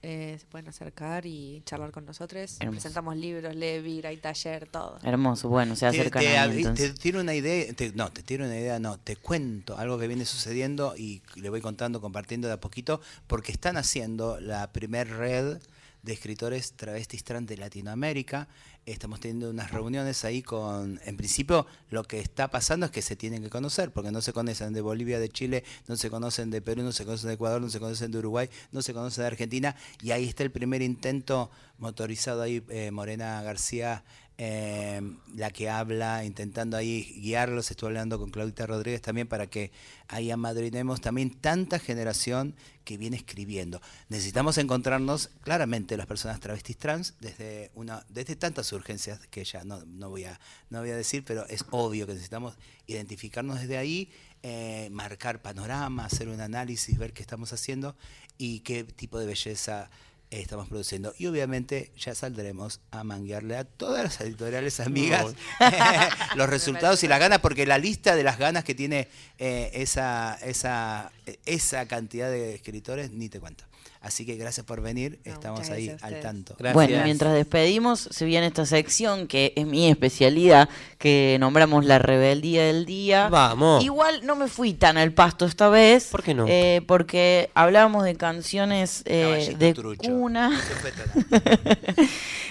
Eh, se pueden acercar y charlar con nosotros. Hermoso. Presentamos libros, Levir, hay taller, todo. Hermoso, bueno, se Te- acercan te, ahí, abri- entonces. te tiro una idea, te- no, te tiro una idea, no, te cuento algo que viene sucediendo y le voy contando, compartiendo de a poquito, porque están haciendo la primer red de escritores travestis trans de Latinoamérica. Estamos teniendo unas reuniones ahí con, en principio, lo que está pasando es que se tienen que conocer, porque no se conocen de Bolivia, de Chile, no se conocen de Perú, no se conocen de Ecuador, no se conocen de Uruguay, no se conocen de Argentina, y ahí está el primer intento motorizado ahí, eh, Morena García eh, la que habla, intentando ahí guiarlos. Estuve hablando con Claudita Rodríguez también para que ahí amadrinemos también tanta generación que viene escribiendo. Necesitamos encontrarnos claramente las personas travestis trans desde una desde tantas urgencias que ya no, no voy a no voy a decir, pero es obvio que necesitamos identificarnos desde ahí, eh, marcar panorama, hacer un análisis, ver qué estamos haciendo y qué tipo de belleza estamos produciendo. Y obviamente ya saldremos a manguearle a todas las editoriales amigas los resultados y las ganas, porque la lista de las ganas que tiene eh, esa, esa, eh, esa cantidad de escritores, ni te cuento. Así que gracias por venir, estamos ahí gracias al tanto. Bueno, mientras despedimos, se viene esta sección que es mi especialidad, que nombramos la rebeldía del día. Vamos. Igual no me fui tan al pasto esta vez. ¿Por qué no? eh, porque hablábamos de canciones eh, de trucho. cuna.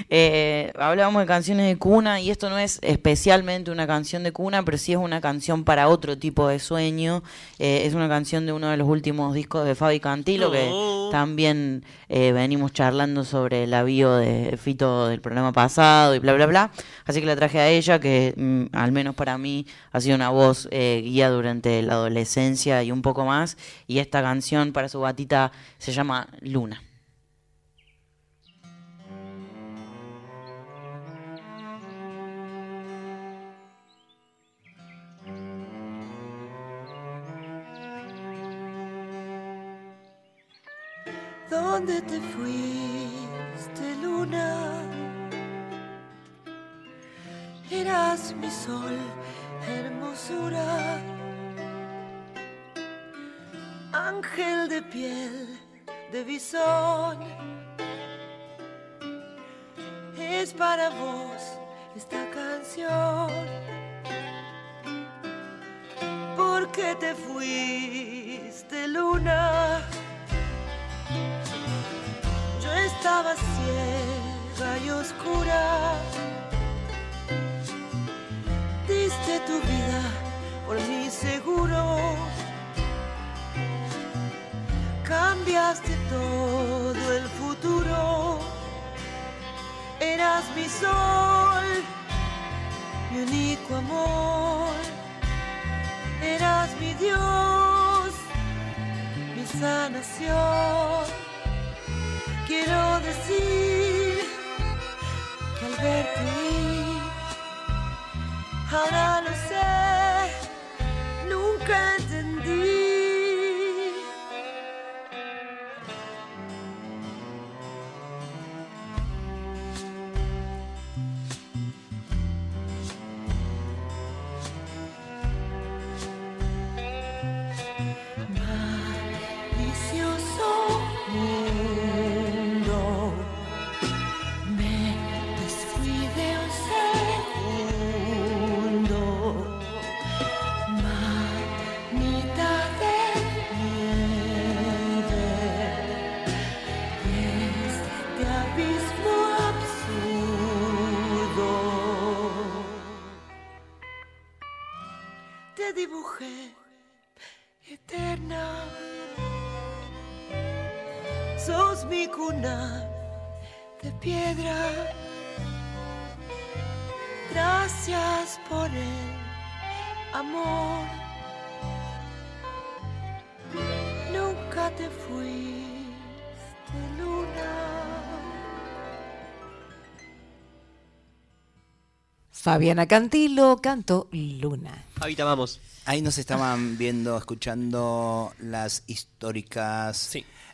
Eh, hablábamos de canciones de cuna y esto no es especialmente una canción de cuna, pero sí es una canción para otro tipo de sueño. Eh, es una canción de uno de los últimos discos de Fabi Cantilo, que Oh. Eh, venimos charlando sobre el avío de Fito del programa pasado y bla, bla, bla. Así que la traje a ella, que mm, al menos para mí ha sido una voz eh, guía durante la adolescencia y un poco más. Y esta canción para su gatita se llama Luna. ¿Dónde te fuiste, luna? Eras mi sol, hermosura. Ángel de piel de bisón. Es para vos esta canción. ¿Por qué te fuiste, luna? Yo estaba ciega y oscura. Diste tu vida por mi seguro. Cambiaste todo el futuro. Eras mi sol, mi único amor. Eras mi Dios, sanación. Quiero decir que al verte ir, ahora lo sé, nunca entendí Fabiana Cantilo, canto Luna. Ahorita vamos. Ahí nos estaban viendo, escuchando las históricas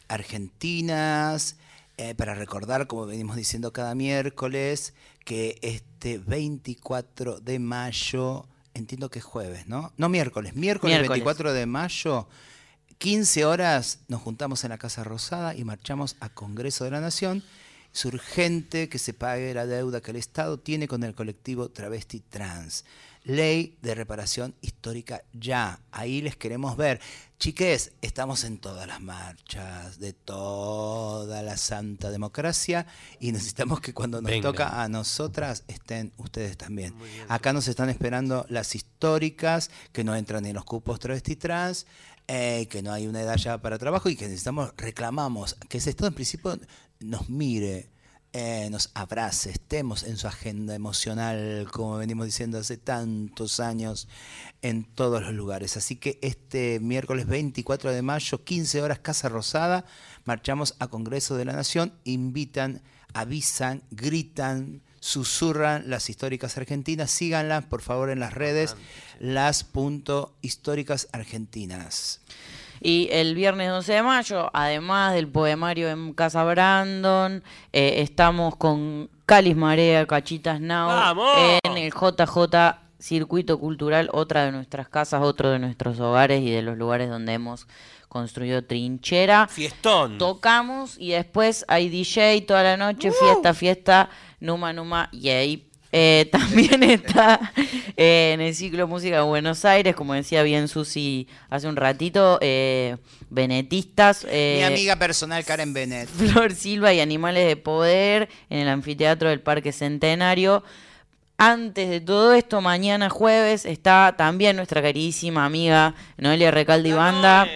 argentinas, eh, para recordar, como venimos diciendo cada miércoles, que este 24 de mayo, entiendo que es jueves, ¿no? No miércoles, miércoles, Miércoles. 24 de mayo, 15 horas, nos juntamos en la Casa Rosada y marchamos a Congreso de la Nación. Es urgente que se pague la deuda que el Estado tiene con el colectivo Travesti Trans. Ley de reparación histórica ya. Ahí les queremos ver. Chiques, estamos en todas las marchas de toda la santa democracia y necesitamos que cuando nos Venga. toca a nosotras estén ustedes también. Acá nos están esperando las históricas que no entran en los cupos travesti trans, eh, que no hay una edad ya para trabajo y que necesitamos, reclamamos que ese Estado en principio nos mire, eh, nos abrace, estemos en su agenda emocional, como venimos diciendo hace tantos años, en todos los lugares. Así que este miércoles 24 de mayo, 15 horas, Casa Rosada, marchamos a Congreso de la Nación, invitan, avisan, gritan, susurran las históricas argentinas, síganlas por favor en las redes, las punto históricas argentinas. Y el viernes 12 de mayo, además del poemario en Casa Brandon, eh, estamos con Calis Marea, Cachitas Now, ¡Vamos! en el JJ Circuito Cultural, otra de nuestras casas, otro de nuestros hogares y de los lugares donde hemos construido trinchera. Fiestón. Tocamos y después hay DJ toda la noche, fiesta, fiesta, Numa Numa, yay. Eh, también está eh, en el ciclo Música de Buenos Aires, como decía bien Susi hace un ratito, eh, Benetistas. eh, Mi amiga personal Karen Bennett. Flor Silva y Animales de Poder en el anfiteatro del Parque Centenario. Antes de todo esto, mañana jueves está también nuestra queridísima amiga Noelia Recalde y Banda.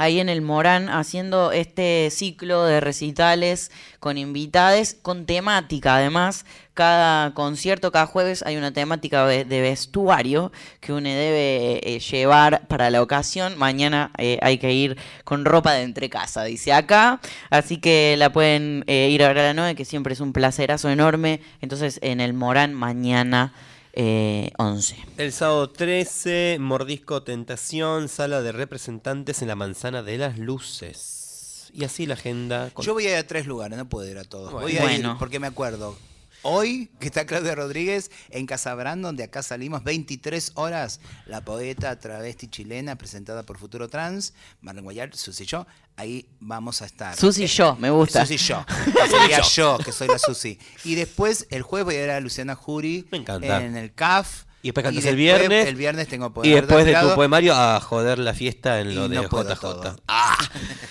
Ahí en el Morán haciendo este ciclo de recitales con invitades, con temática además. Cada concierto, cada jueves hay una temática de, vestuario que uno debe eh, llevar para la ocasión. Mañana eh, hay que ir con ropa de entre casa, dice acá. Así que la pueden eh, ir a ver a la 9, que siempre es un placerazo enorme. Entonces en el Morán mañana eh, 11. El sábado 13, Mordisco Tentación, sala de representantes en la Manzana de las Luces. Y así la agenda. con- Yo voy a ir a tres lugares, no puedo ir a todos. Bueno. Voy a ir Bueno. porque me acuerdo. Hoy, que está Claudia Rodríguez en Casabrán, donde acá salimos 23 horas, la poeta travesti chilena presentada por Futuro Trans, Marlene Guayar, Susi y yo, ahí vamos a estar. Susi y yo, me gusta. Susi y yo. Sería yo, que soy la Susi. Y después, el jueves voy a ir a Luciana Jury encanta. en el CAF. Y después cantas Y el viernes. el viernes tengo Y poder después de tu Delgado. poemario a joder la fiesta en lo Y de no JJ. Ah.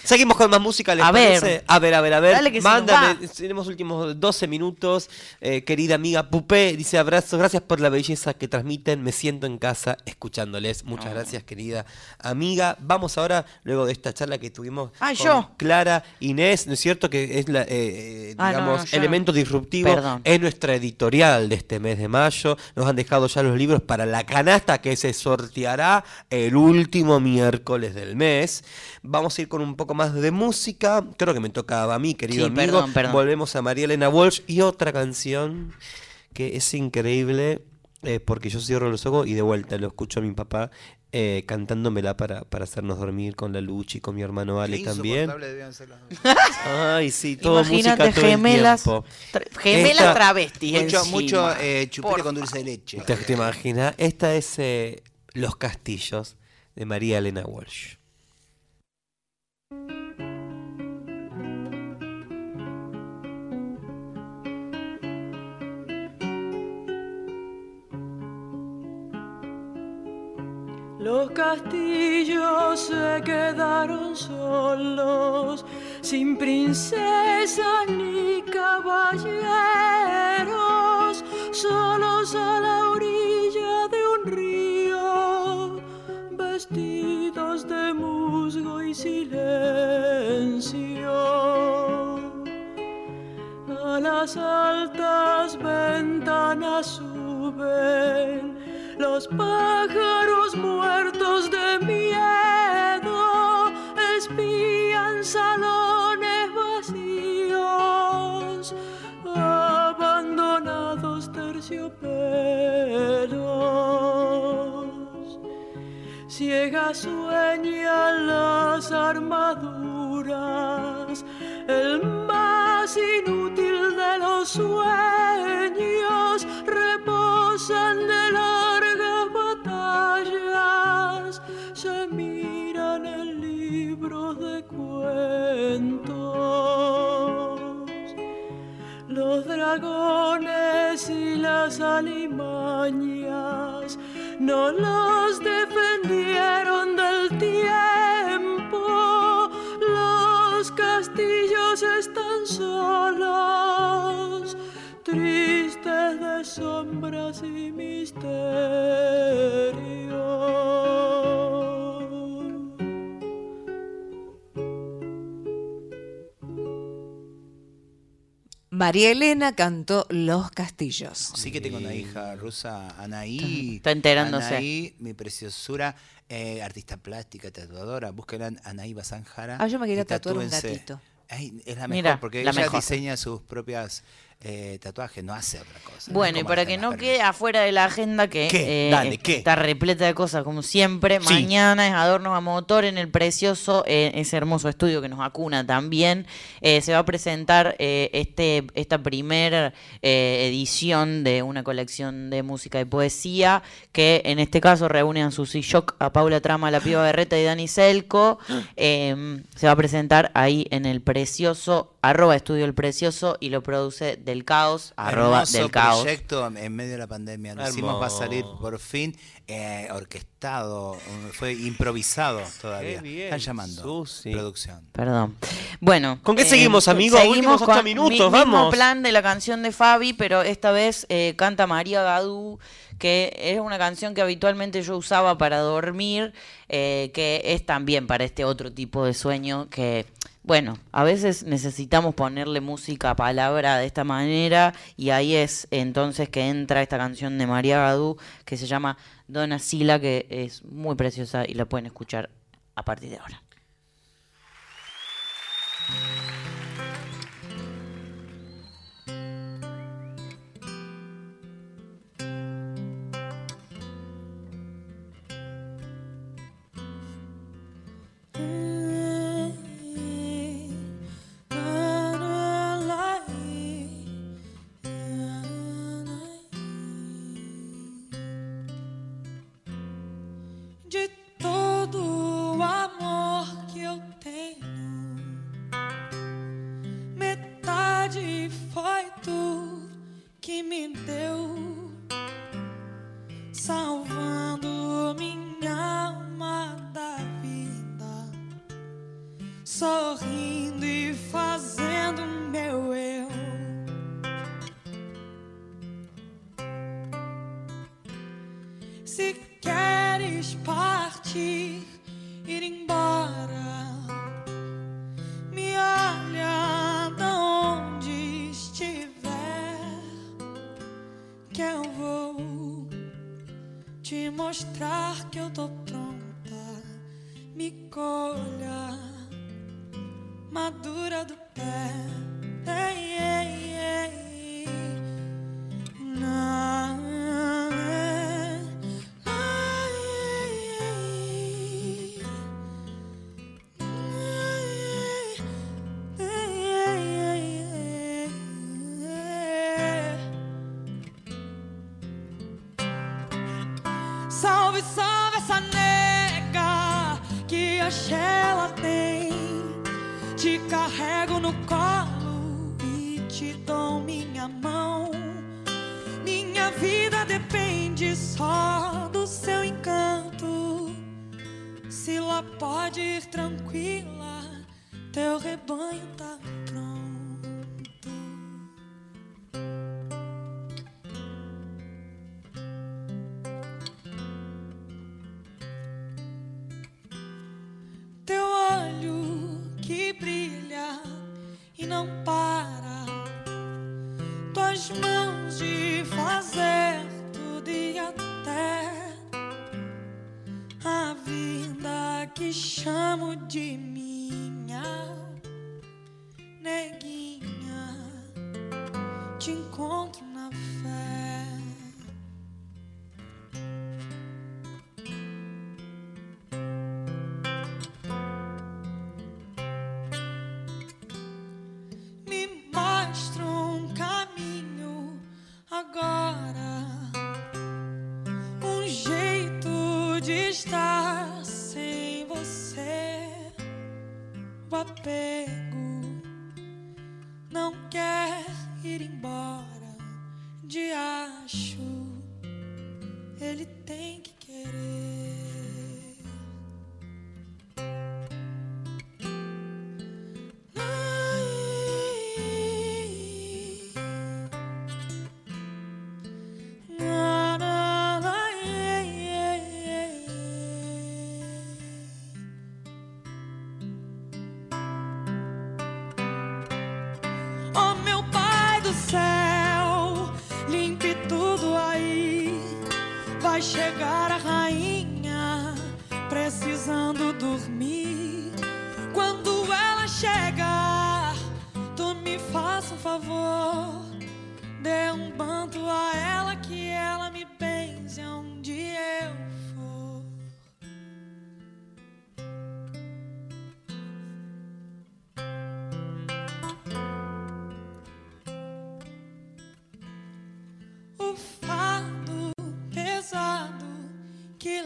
Seguimos con más música, ¿les A ver. A ver, a ver, a ver. Dale que Mándame, tenemos últimos 12 minutos. Eh, querida amiga Pupé, dice abrazos, gracias por la belleza que transmiten. Me siento en casa escuchándoles. Muchas gracias, querida amiga. Vamos ahora, luego de esta charla que tuvimos Ah, con yo. Clara Inés, ¿no es cierto? Que es la, eh, eh, Ah, no, digamos, no, yo no. elemento disruptivo. Perdón. Es nuestra editorial de este mes de mayo. Nos han dejado ya los libros para la canasta que se sorteará el último miércoles del mes. Vamos a ir con un poco más de música. Creo que me tocaba a mí, querido Sí, amigo. perdón, perdón. Volvemos a María Elena Walsh y otra canción que es increíble. Eh, porque yo cierro los ojos y de vuelta lo escucho a mi papá eh, cantándomela para, para hacernos dormir con la Luchi, con mi hermano Ale Qué también. insoportable debían ser las dos. Ay, sí, todo Imagínate música todo el gemelas, tiempo. tra- gemelas Esta- travestis. Mucho, encima. mucho eh, chupete Por con dulce de leche. ¿Te, te imaginas? Esta es eh, Los Castillos de María Elena Walsh. Los castillos se quedaron solos, sin princesas ni caballeros, solos a la orilla de un río vestidos de musgo y silencio. A las altas ventanas suben los pájaros Ciegas sueñan las armaduras, el más inútil de los sueños reposan de largas batallas, se miran en libros de cuentos. Los dragones y las alimañas no los María Elena cantó Los Castillos. Sí que tengo una hija rusa, Anaí. Está enterándose. Anaí, mi preciosura, eh, artista plástica, tatuadora. Búsquenla en Anaí Basanjara. Ah, yo me quería tatuar un gatito. Ay, es la mejor, Mira, porque la ella mejor. diseña sus propias eh, tatuajes, no hace otra cosa. Bueno, y para que no quede afuera de la agenda que ¿Qué? eh, Dale, ¿qué? está repleta de cosas como siempre, Sí. mañana es Adornos a Motor en el precioso, eh, ese hermoso estudio que nos acuna también. Eh, se va a presentar este esta primera edición de una colección de música y poesía que en este caso reúne a Susi Shock, a Paula Trama, a la Piba Berreta y Dani Selco. Eh, se va a presentar ahí en el precioso, arroba estudio el precioso y lo produce del caos, arroba Hermoso del caos. proyecto en medio de la pandemia. Lo hicimos, va a salir por fin eh, orquestado, fue improvisado todavía. bien, Están llamando. Susi. Producción. Perdón. Bueno. ¿Con qué seguimos, amigo? Últimos ocho con minutos, mi- Mismo vamos. plan de la canción de Fabi, pero esta vez eh, canta María Gadú, que es una canción que habitualmente yo usaba para dormir, eh, que es también para este otro tipo de sueño que... Bueno, a veces necesitamos ponerle música a palabra de esta manera y ahí es entonces que entra esta canción de María Gadú que se llama Dona Sila, que es muy preciosa y la pueden escuchar a partir de ahora. Eu tenho, metade foi tu que me deu, salvando que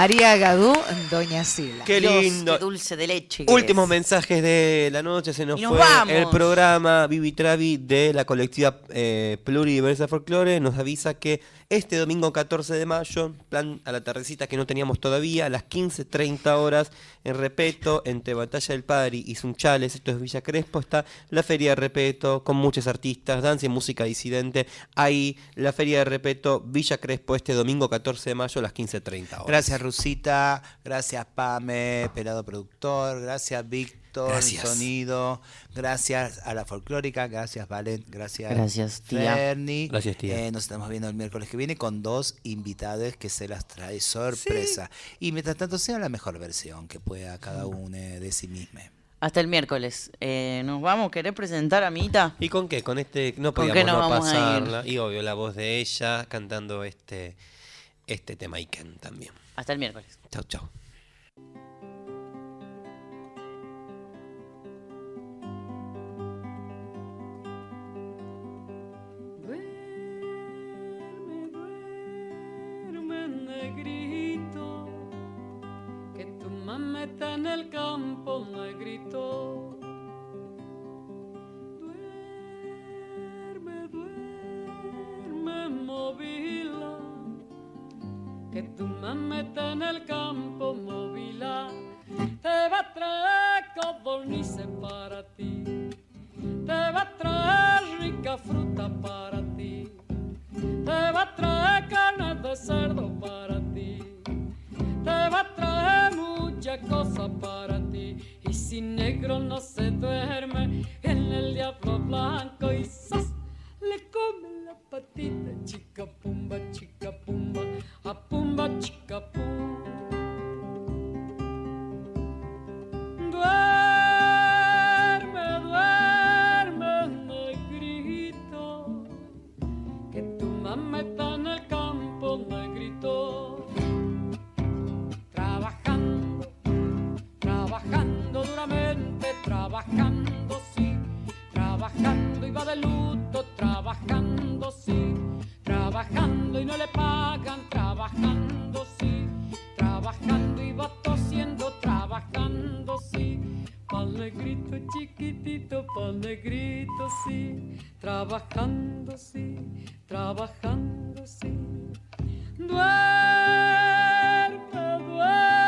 María Gadú, Doña Sila. Qué Dios, lindo. qué dulce de leche. que Últimos es. mensajes de la noche, se nos, Y nos fue vamos. el programa Vivi Travi de la colectiva eh, Pluridiversa Folklore. Nos avisa que este domingo 14 de mayo, plan a la tardecita que no teníamos todavía, a las 15.30 horas, en Repeto, entre Batalla del Padre y Sunchales, esto es Villa Crespo, está la Feria de Repeto con muchos artistas, danza y música disidente. Ahí, la Feria de Repeto, Villa Crespo, este domingo 14 de mayo a las 15.30 horas. Gracias Rusita, gracias Pame, Pelado Productor, gracias Gracias. Sonido, gracias a la folclórica, gracias Valen, gracias, Gracias, tía. Ferni. Gracias, tía. Eh, nos estamos viendo el miércoles que viene con dos invitados que se las trae sorpresa. Y mientras tanto sea la mejor versión que pueda cada uno de sí mismo. Hasta el miércoles. Eh, ¿Nos vamos? ¿Querés presentar a Mita? ¿Y con qué? Con este no ¿Con podíamos qué nos no vamos a ir? pasarla. Y obvio la voz de ella cantando este este tema Iken también. Hasta el miércoles. Chau, chau. En el campo, negrito. Duerme, duerme, movila, que tu mamá está en el campo, movila. Te va a traer codornices para ti, te va a traer rica fruta para ti. Te va a traer carne de cerdo para ti. Te va a traer muchas cosas para ti. Y si negro no se duerme en el diablo blanco y ¡zas! le come la patita. Chica pumba, chica pumba, a pumba, chica pumba. Duerme, trabajando, sí. Trabajando y va de luto, trabajando, sí. Trabajando y no le pagan, trabajando, sí. Trabajando y va tosiendo, trabajando, sí. Pa'l negrito chiquitito, pa'l negrito, sí. Trabajando, sí. Trabajando, sí. Duerme, duerme,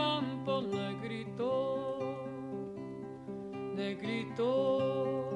campo le gritó.